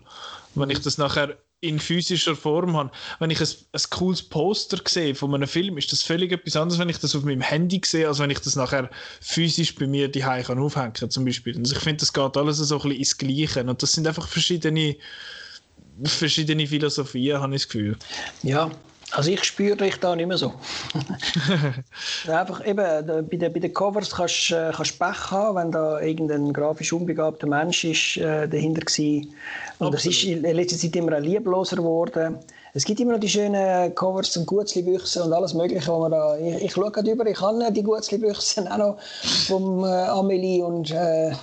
Wenn ich das nachher in physischer Form habe. Wenn ich ein, ein cooles Poster sehe von einem Film, ist das völlig etwas anderes, wenn ich das auf meinem Handy sehe, als wenn ich das nachher physisch bei mir die kann aufhängen zum Beispiel. Also ich finde, das geht alles so ein bisschen ins Gleiche. Und das sind einfach verschiedene, verschiedene Philosophien, habe ich das Gefühl. Ja, also ich spüre dich da nicht mehr so. Einfach eben, bei den, bei den Covers kannst du äh, kannst Pech haben, wenn da irgendein grafisch unbegabter Mensch ist, äh, dahinter war. Und es ist in letzter Zeit immer liebloser geworden. Es gibt immer noch die schönen Covers zum Gutzli-Büchsen und alles mögliche, wo man da, ich, ich schaue gerade über, ich habe die Gutzli-Büchsen auch noch vom äh, Amelie und äh,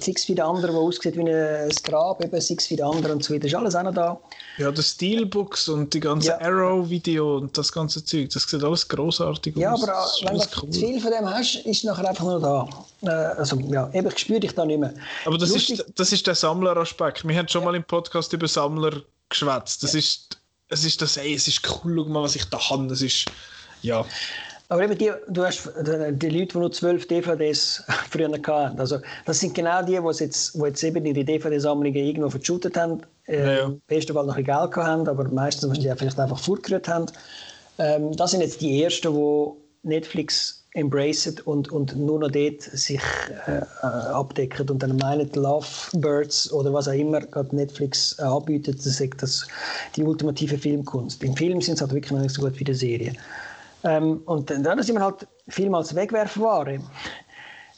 Six Feet Under, der aussieht wie ein Grab, eben Six Feet Under und so weiter, ist alles auch noch da. Ja, das Steelbooks und die ganze ja. Arrow-Video und das ganze Zeug, das sieht alles großartig ja, aus. Ja, aber wenn du cool. zu viel von dem hast, ist es nachher einfach nur da. Äh, also, ja, eben, ich spüre dich da nicht mehr. Aber das, ist, das ist der Sammleraspekt. Wir haben schon ja. mal im Podcast über Sammler geschwätzt. Das ist, es ist das, ey, es ist cool, schau mal, was ich da habe. Das ist, ja. Aber eben die, du hast die Leute, die nur zwölf DVDs früher hatten, also das sind genau die, die jetzt, die jetzt eben ihre DVD-Sammlungen irgendwo verschüttet haben äh, ja, ja. im besten Fall noch Geld haben, aber meistens wahrscheinlich vielleicht einfach vorgerührt haben. Ähm, das sind jetzt die ersten, die Netflix embracen und, und nur noch dort sich äh, äh abdecken und dann meinen Lovebirds oder was auch immer gerade Netflix äh, anbietet, das ist das die ultimative Filmkunst. Im Film sind es halt wirklich noch nicht so gut wie in der Serie. Ähm, und dann sind wir halt Film als Wegwerfware.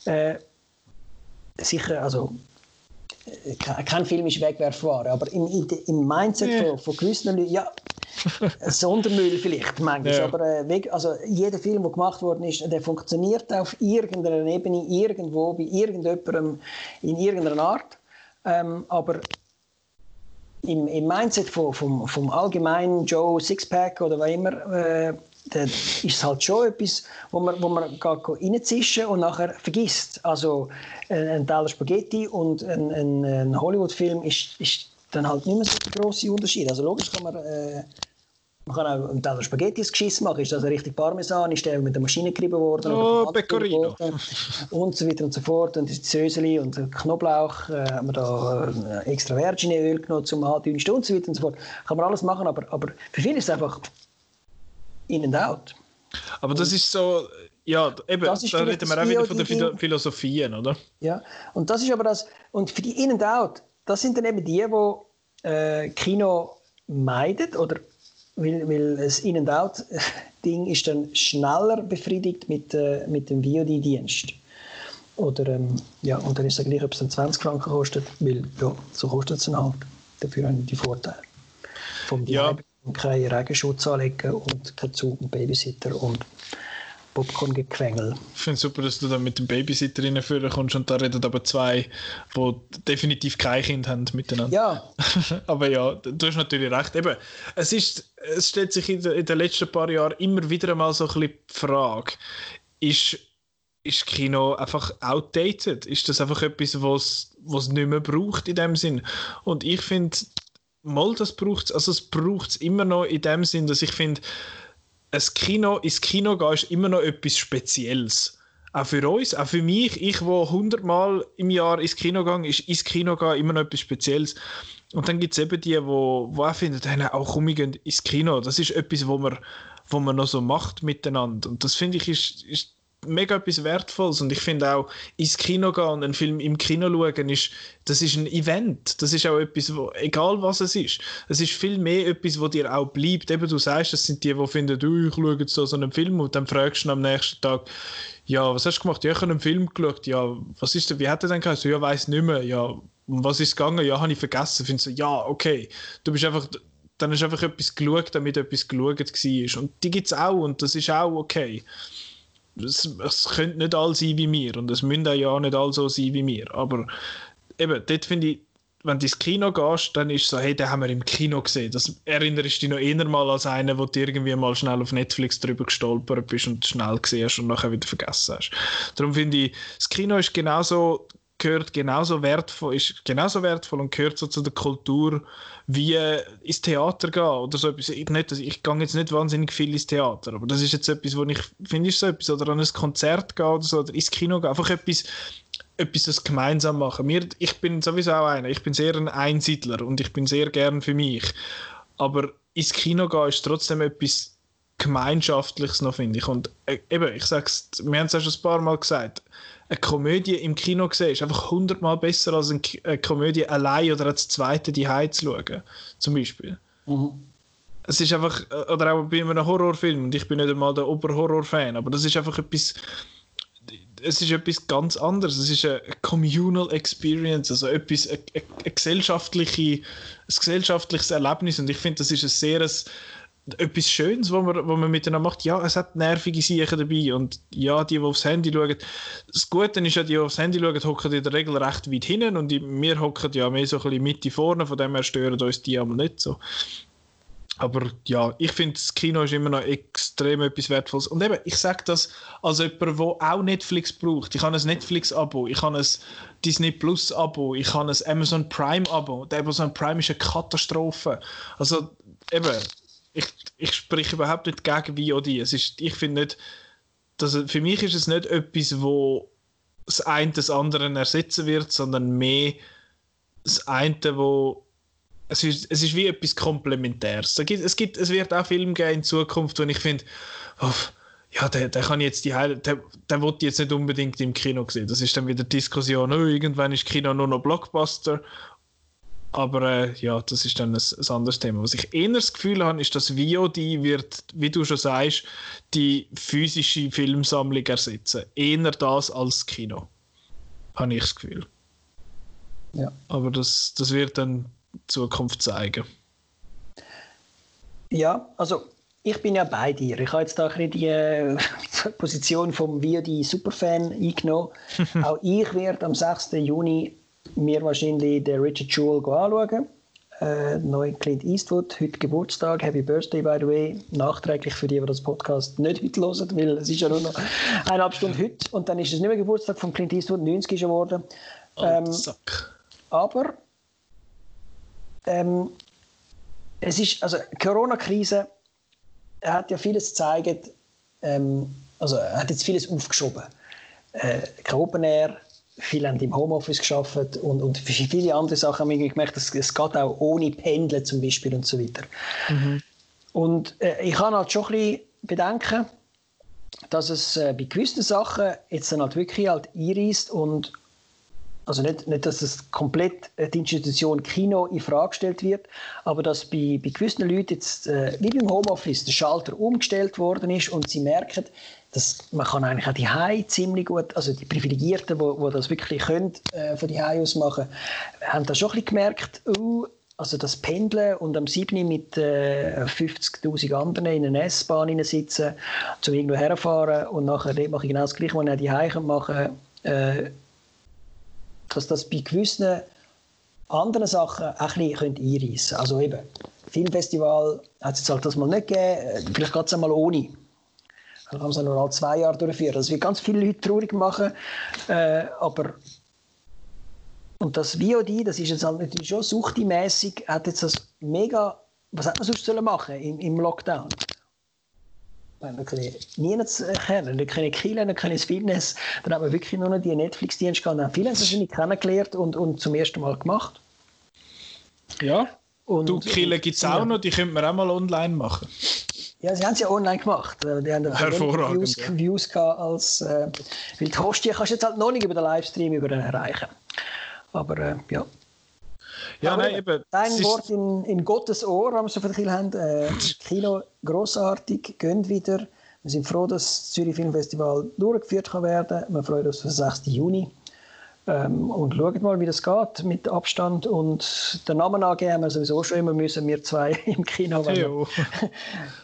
Äh, sicher, also kein Film ist Wegwerfware, aber im, im Mindset ja. von, von gewissen Leuten, ja, Sondermüll vielleicht manchmal, ja. aber äh, also jeder Film, der gemacht worden ist, der funktioniert auf irgendeiner Ebene, irgendwo, bei irgendjemandem, in irgendeiner Art, ähm, aber im, im Mindset von, vom, vom allgemeinen Joe Sixpack oder was immer, äh, dann ist es halt schon etwas, wo man, wo man reinzischen und nachher vergisst. Also ein Teller Spaghetti und ein, ein, ein Hollywood-Film ist, ist dann halt nicht mehr so der grosse Unterschied. Also logisch kann man, äh, man kann auch einen Teller Spaghetti Geschiss machen, ist das richtig Parmesan, ist der mit der Maschine gerieben worden oh, Pecorino und so weiter und so fort und das Söseli und Knoblauch, äh, haben wir da äh, extra Virgin-Öl genommen zum Andünsten und so weiter und so fort. Kann man alles machen, aber, aber für viele ist es einfach in and out. Aber das ist so, ja, eben, da reden wir auch wieder von den Philosophien, oder? Ja, und das ist aber das, und für die In and Out, das sind dann eben die, die äh, Kino meiden, oder weil, weil das In and Out-Ding ist dann schneller befriedigt mit, äh, mit dem VOD-Dienst. Oder, ähm, ja, und dann ist es gleich, ob es dann 20 Franken kostet, weil, ja, so kostet es dann halt. Dafür haben die Vorteile. Vom ja, keinen Regenschutz anlegen und kein Zug und Babysitter und Popcorn-Gequengel. Ich finde es super, dass du da mit dem Babysitter reinführen kommst und da reden aber zwei, die definitiv kein Kind haben miteinander. Ja. aber ja, du hast natürlich recht. Eben, es, ist, es stellt sich in, in den letzten paar Jahren immer wieder einmal so ein bisschen die Frage, ist, ist Kino einfach outdated? Ist das einfach etwas, was es nicht mehr braucht in dem Sinn? Und ich finde, mal, das braucht es. Also es braucht es immer noch in dem Sinn, dass ich finde, ein Kino, ins Kino gehen ist immer noch etwas Spezielles. Auch für uns, auch für mich. Ich, wo hundertmal im Jahr ins Kino gehe, ist ins Kino gehen immer noch etwas Spezielles. Und dann gibt es eben die, wo, wo auch finden, hey, auch komm, ins Kino. Das ist etwas, wo man, wo man noch so macht miteinander. Und das finde ich ist, ist mega etwas Wertvolles und ich finde auch, ins Kino gehen und einen Film im Kino schauen, ist, das ist ein Event. Das ist auch etwas, wo, egal was es ist. Es ist viel mehr etwas, wo dir auch bleibt. Eben, du sagst, das sind die, die finden, du, ich schaue jetzt so, so einen Film und dann fragst du am nächsten Tag, ja, was hast du gemacht? Ja, ich habe einen Film geschaut. Ja, was ist denn, wie hat er denn geheißen? Ja, weiß nicht mehr. Ja, um was ist gegangen? Ja, habe ich vergessen. Findest so, ja, okay. Du bist einfach, dann du einfach etwas geschaut, damit etwas geschaut war. Und die gibt es auch und das ist auch okay es, es könnte nicht all sein wie mir und es müssen ja nicht all so sein wie mir. Aber eben, dort finde ich, wenn du ins Kino gehst, dann ist es so, hey, den haben wir im Kino gesehen. Das erinnerst du dich noch eher mal als einen, wo du irgendwie mal schnell auf Netflix drüber gestolpert bist und schnell gesehen hast und nachher wieder vergessen hast. Darum finde ich, das Kino ist genauso gehört genauso wertvoll, ist genauso wertvoll und gehört so zu der Kultur wie ins Theater gehen oder so etwas. Ich, nicht, ich gehe jetzt nicht wahnsinnig viel ins Theater, aber das ist jetzt etwas, wo ich finde, ist so etwas, oder an ein Konzert gehen oder so, oder ins Kino gehen, einfach etwas, etwas das gemeinsam machen. Mir, ich bin sowieso auch einer, ich bin sehr ein Einsiedler und ich bin sehr gern für mich, aber ins Kino gehen ist trotzdem etwas Gemeinschaftliches noch, finde ich. Und äh, eben, ich sage es, wir haben es ja schon ein paar Mal gesagt, eine Komödie im Kino gesehen ist einfach hundertmal besser als eine Komödie allein oder als zweite die zu schauen, zum Beispiel. Mhm. Es ist einfach, äh, oder auch bei einem Horrorfilm, und ich bin nicht einmal der Oberhorror-Fan, aber das ist einfach etwas, es ist etwas ganz anderes. Es ist eine Communal Experience, also etwas, eine, eine gesellschaftliche, ein gesellschaftliches Erlebnis. Und ich finde, das ist ein sehr etwas Schönes, was man, was man miteinander macht. Ja, es hat nervige Sachen dabei und ja, die, die aufs Handy schauen, das Gute ist ja, die, die aufs Handy schauen, hocken in der Regel recht weit hinten und wir hocken ja mehr so ein bisschen Mitte vorne, von dem her stören uns die einmal nicht so. Aber ja, ich finde, das Kino ist immer noch extrem etwas Wertvolles. Und eben, ich sage das als jemand, der auch Netflix braucht. Ich habe ein Netflix-Abo, ich habe ein Disney Plus-Abo, ich habe ein Amazon Prime-Abo. Der Amazon Prime ist eine Katastrophe. Also eben, ich, ich spreche überhaupt nicht gegen VOD. Es ist, ich finde nicht, dass, für mich ist es nicht etwas, wo das eine das andere ersetzen wird, sondern mehr das eine, wo es ist, es ist wie etwas Komplementäres. Es, gibt, es, gibt, es wird auch Filme geben in Zukunft, wo ich finde, ja, der, der kann jetzt die Heil der, der wird jetzt nicht unbedingt im Kino sehen. Das ist dann wieder Diskussion, oh, irgendwann ist Kino nur noch Blockbuster. Aber äh, ja, das ist dann ein, ein, anderes Thema. Was ich eher das Gefühl habe, ist, dass VOD wird, wie du schon sagst, die physische Filmsammlung ersetzen. Eher das als Kino. Habe ich das Gefühl. Ja. Aber das, das wird dann Zukunft zeigen. Ja, also ich bin ja bei dir. Ich habe jetzt da ein die äh, Position vom VOD Superfan eingenommen. Auch ich werde am 6. Juni mir wahrscheinlich den Richard Jewell anschauen. Äh, neu Clint Eastwood, heute Geburtstag, Happy Birthday by the way, nachträglich für die, die das Podcast nicht heute hören, weil es ist ja nur noch eineinhalb Stunden heute und dann ist es nicht mehr Geburtstag von Clint Eastwood, 90 ist geworden. Ähm, aber ähm, es ist, also Corona-Krise hat ja vieles gezeigt, ähm, also er hat jetzt vieles aufgeschoben. Äh, Open Air, viele haben im Homeoffice geschafft und, und viele andere Sachen haben gemerkt, dass es geht auch ohne Pendeln zum Beispiel und so weiter. Mhm. Und äh, ich habe halt schon ein bisschen Bedenken, dass es äh, bei gewissen Sachen jetzt dann halt wirklich halt einreißt und also nicht, nicht, dass es komplett äh, die Institution Kino in Frage gestellt wird, aber dass bei, bei gewissen Leuten jetzt äh, wie beim Homeoffice der Schalter umgestellt worden ist und sie merken, dass man kann eigentlich auch die Hai ziemlich gut, also die Privilegierten, wo, wo das wirklich können, äh, von die Hai aus machen, haben da schon ein bisschen gemerkt, uh, also das Pendeln und am 7. mit äh, 50'000 anderen in einer S-Bahn sitzen, zu irgendwo herfahren und nachher mache ich genau das Gleiche, was ich die Hai machen äh, dass das bei gewissen anderen Sachen auch ein bisschen einreissen könnte. Also eben, Filmfestival hat es jetzt halt das mal nicht gegeben, äh, vielleicht geht es einmal ohne. Dann kann man es nur alle zwei Jahre durchführen. Das wird ganz viele Leute traurig machen, äh, aber und das VOD, das ist jetzt halt natürlich schon suchtimässig, hat jetzt das mega, was hat man sonst sollen machen im, im Lockdown? nichts erkennen. Dann kann ich Kielen, dann kann ich das Fitness. Dann hat man wirklich nur noch die Netflix-Dienste gehabt. Haben viele nicht kennengelernt und, und zum ersten Mal gemacht. Ja. Und, du, Kielen gibt es auch ja. noch, die könnte man auch mal online machen. Ja, sie haben es ja online gemacht. Die haben Hervorragend. Views, ja. Views gehabt als. Äh, weil die Hostie kannst du jetzt halt noch nicht über den Livestream über erreichen. Aber äh, ja. Ja, nein, eben. Dein Wort in, in Gottes Ohr, wenn wir so viel haben. Äh, Kino grossartig, gehen wieder. Wir sind froh, dass das Zürich Filmfestival durchgeführt kann werden. Wir freuen uns auf den 6. Juni. Ähm, und schauen mal, wie das geht mit Abstand. Und den Namen angeben haben wir sowieso schon immer müssen, wir zwei im Kino. Gehen.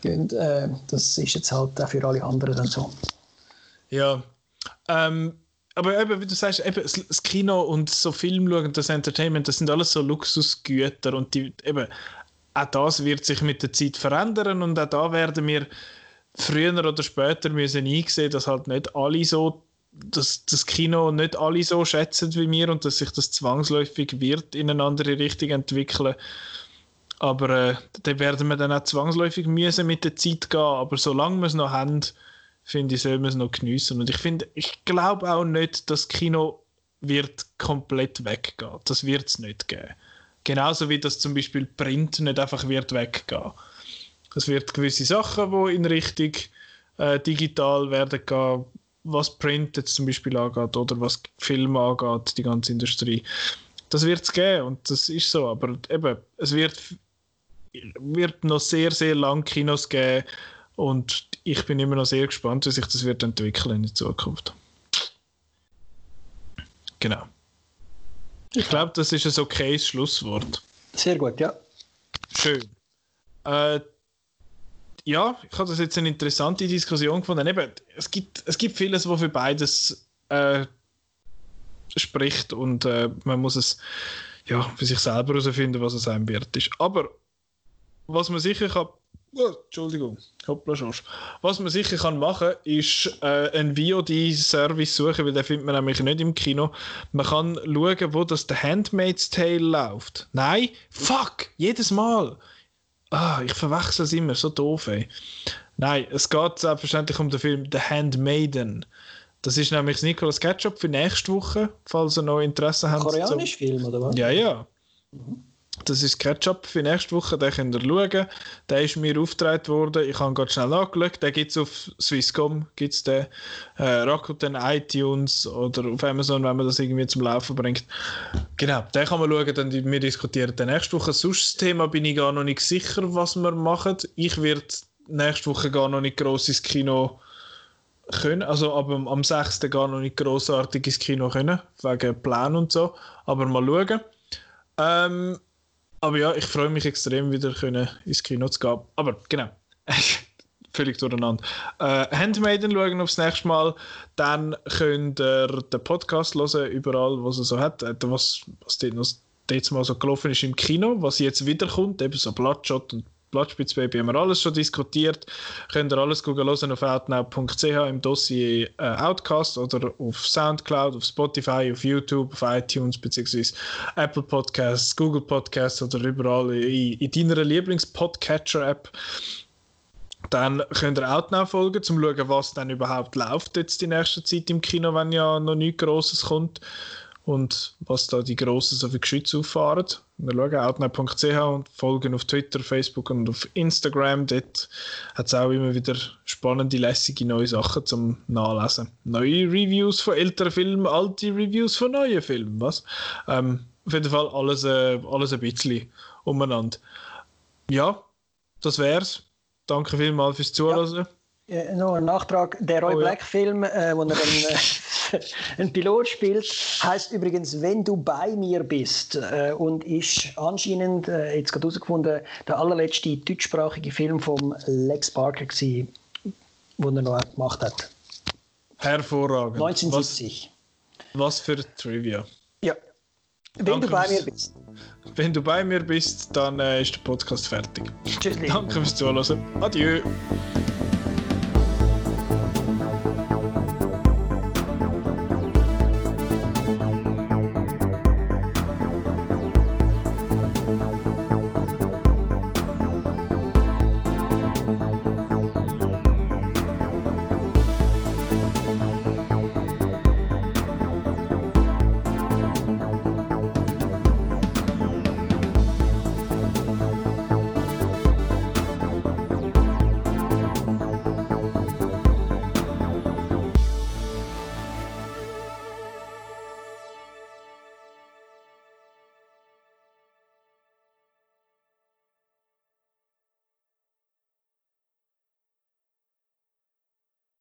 Äh, das ist jetzt halt auch für alle anderen dann so. Ja. Ähm, aber eben, wie du sagst, eben das Kino und so Film schauen, das Entertainment, das sind alles so Luxusgüter und die, eben, auch das wird sich mit der Zeit verändern und auch da werden wir früher oder später müssen einsehen, dass halt nicht alle so dass das Kino nicht alle so schätzen wie wir und dass sich das zwangsläufig wird in eine andere Richtung entwickeln. Aber äh, da werden wir dann auch zwangsläufig müssen mit der Zeit gehen. Aber solange wir es noch haben, finde ich, soll man es noch geniessen. Und ich finde, ich glaube auch nicht, dass Kino wird komplett weggehen. Das wird es nicht geben. Genauso wie das zum Beispiel Print nicht einfach wird weggehen. Es wird gewisse Sachen, die in Richtung äh, digital werden gehen, was Print jetzt zum Beispiel angeht oder was Film angeht, die ganze Industrie. Das wird es geben und das ist so. Aber eben, es wird, wird noch sehr, sehr lange Kinos geben, und ich bin immer noch sehr gespannt, wie sich das wird entwickeln in Zukunft. Genau. Ich glaube, das ist ein okayes Schlusswort. Sehr gut, ja. Schön. Äh, ja, ich habe das jetzt eine interessante Diskussion gefunden. Eben, es, gibt, es gibt vieles, was für beides äh, spricht und äh, man muss es ja, für sich selber herausfinden, was es einem wert ist. Aber was man sicher kann Oh, Entschuldigung, hoppla Schorsch. Was man sicher kann machen ist äh, einen VOD-Service suchen, weil den findet man nämlich nicht im Kino. Man kann schauen, wo das The Handmaid's Tale läuft. Nein, fuck, jedes Mal. Ah, ich verwechsel es immer, so doof, ey. Nein, es geht selbstverständlich um den Film The Handmaiden. Das ist nämlich das Nicolas Ketchup für nächste Woche, falls ihr noch Interesse habt. Koreanisch. Film, oder was? Ja, ja. Mhm. Das ist Ketchup für nächste Woche, den könnt ihr schauen. Der ist mir aufgetragen worden. Ich habe gerade schnell nachgeschaut. Den gibt es auf Swisscom, gibt's den. Äh, Rakuten, iTunes oder auf Amazon, wenn man das irgendwie zum Laufen bringt. Genau, den kann man schauen, dann wir diskutieren dann nächste Woche. Sonst das Thema bin ich gar noch nicht sicher, was wir machen. Ich werde nächste Woche gar noch nicht gross ins Kino können, also aber am 6. gar noch nicht grossartig ins Kino können, wegen Plan und so. Aber mal schauen. Ähm, aber ja, ich freue mich extrem, wieder können ins Kino zu gehen. Aber genau, völlig durcheinander. Äh, Handmaiden schauen aufs nächste Mal. Dann könnt ihr den Podcast hören, überall, was er so hat. Äh, was, was dort, noch, dort mal so gelaufen ist im Kino, was jetzt wiederkommt, eben so Bloodshot und Blattspitzbaby haben wir alles schon diskutiert. Könnt ihr alles hören auf outnow.ch im Dossier äh, Outcast oder auf Soundcloud, auf Spotify, auf YouTube, auf iTunes bzw. Apple Podcasts, Google Podcasts oder überall in, in deiner Lieblings-Podcatcher-App. Dann könnt ihr Outnow folgen, um zu schauen, was dann überhaupt läuft jetzt die nächste Zeit im Kino, wenn ja noch nichts Grosses kommt und was da die Grossen so viel Geschütze auffahren. Wir schauen outnet.ch und folgen auf Twitter, Facebook und auf Instagram. Dort hat es auch immer wieder spannende, lässige neue Sachen zum Nachlesen. Neue Reviews von älteren Filmen, alte Reviews von neuen Filmen. Was? Ähm, auf jeden Fall alles, äh, alles ein bisschen umeinander. Ja, das wär's. Danke vielmals fürs Zuhören. Ja. Äh, noch ein Nachtrag. Der Roy oh, Black-Film, äh, wo er einen, äh, einen Pilot spielt, heißt übrigens «Wenn du bei mir bist» äh, und ist anscheinend, äh, jetzt gerade herausgefunden, der allerletzte deutschsprachige Film von Lex Barker den er noch gemacht hat. Hervorragend. 1970. Was, was für Trivia. Ja. Wenn Danke du bei mir bist. Wenn du bei mir bist, dann äh, ist der Podcast fertig. Tschüss. Danke fürs Zuhören. Adieu.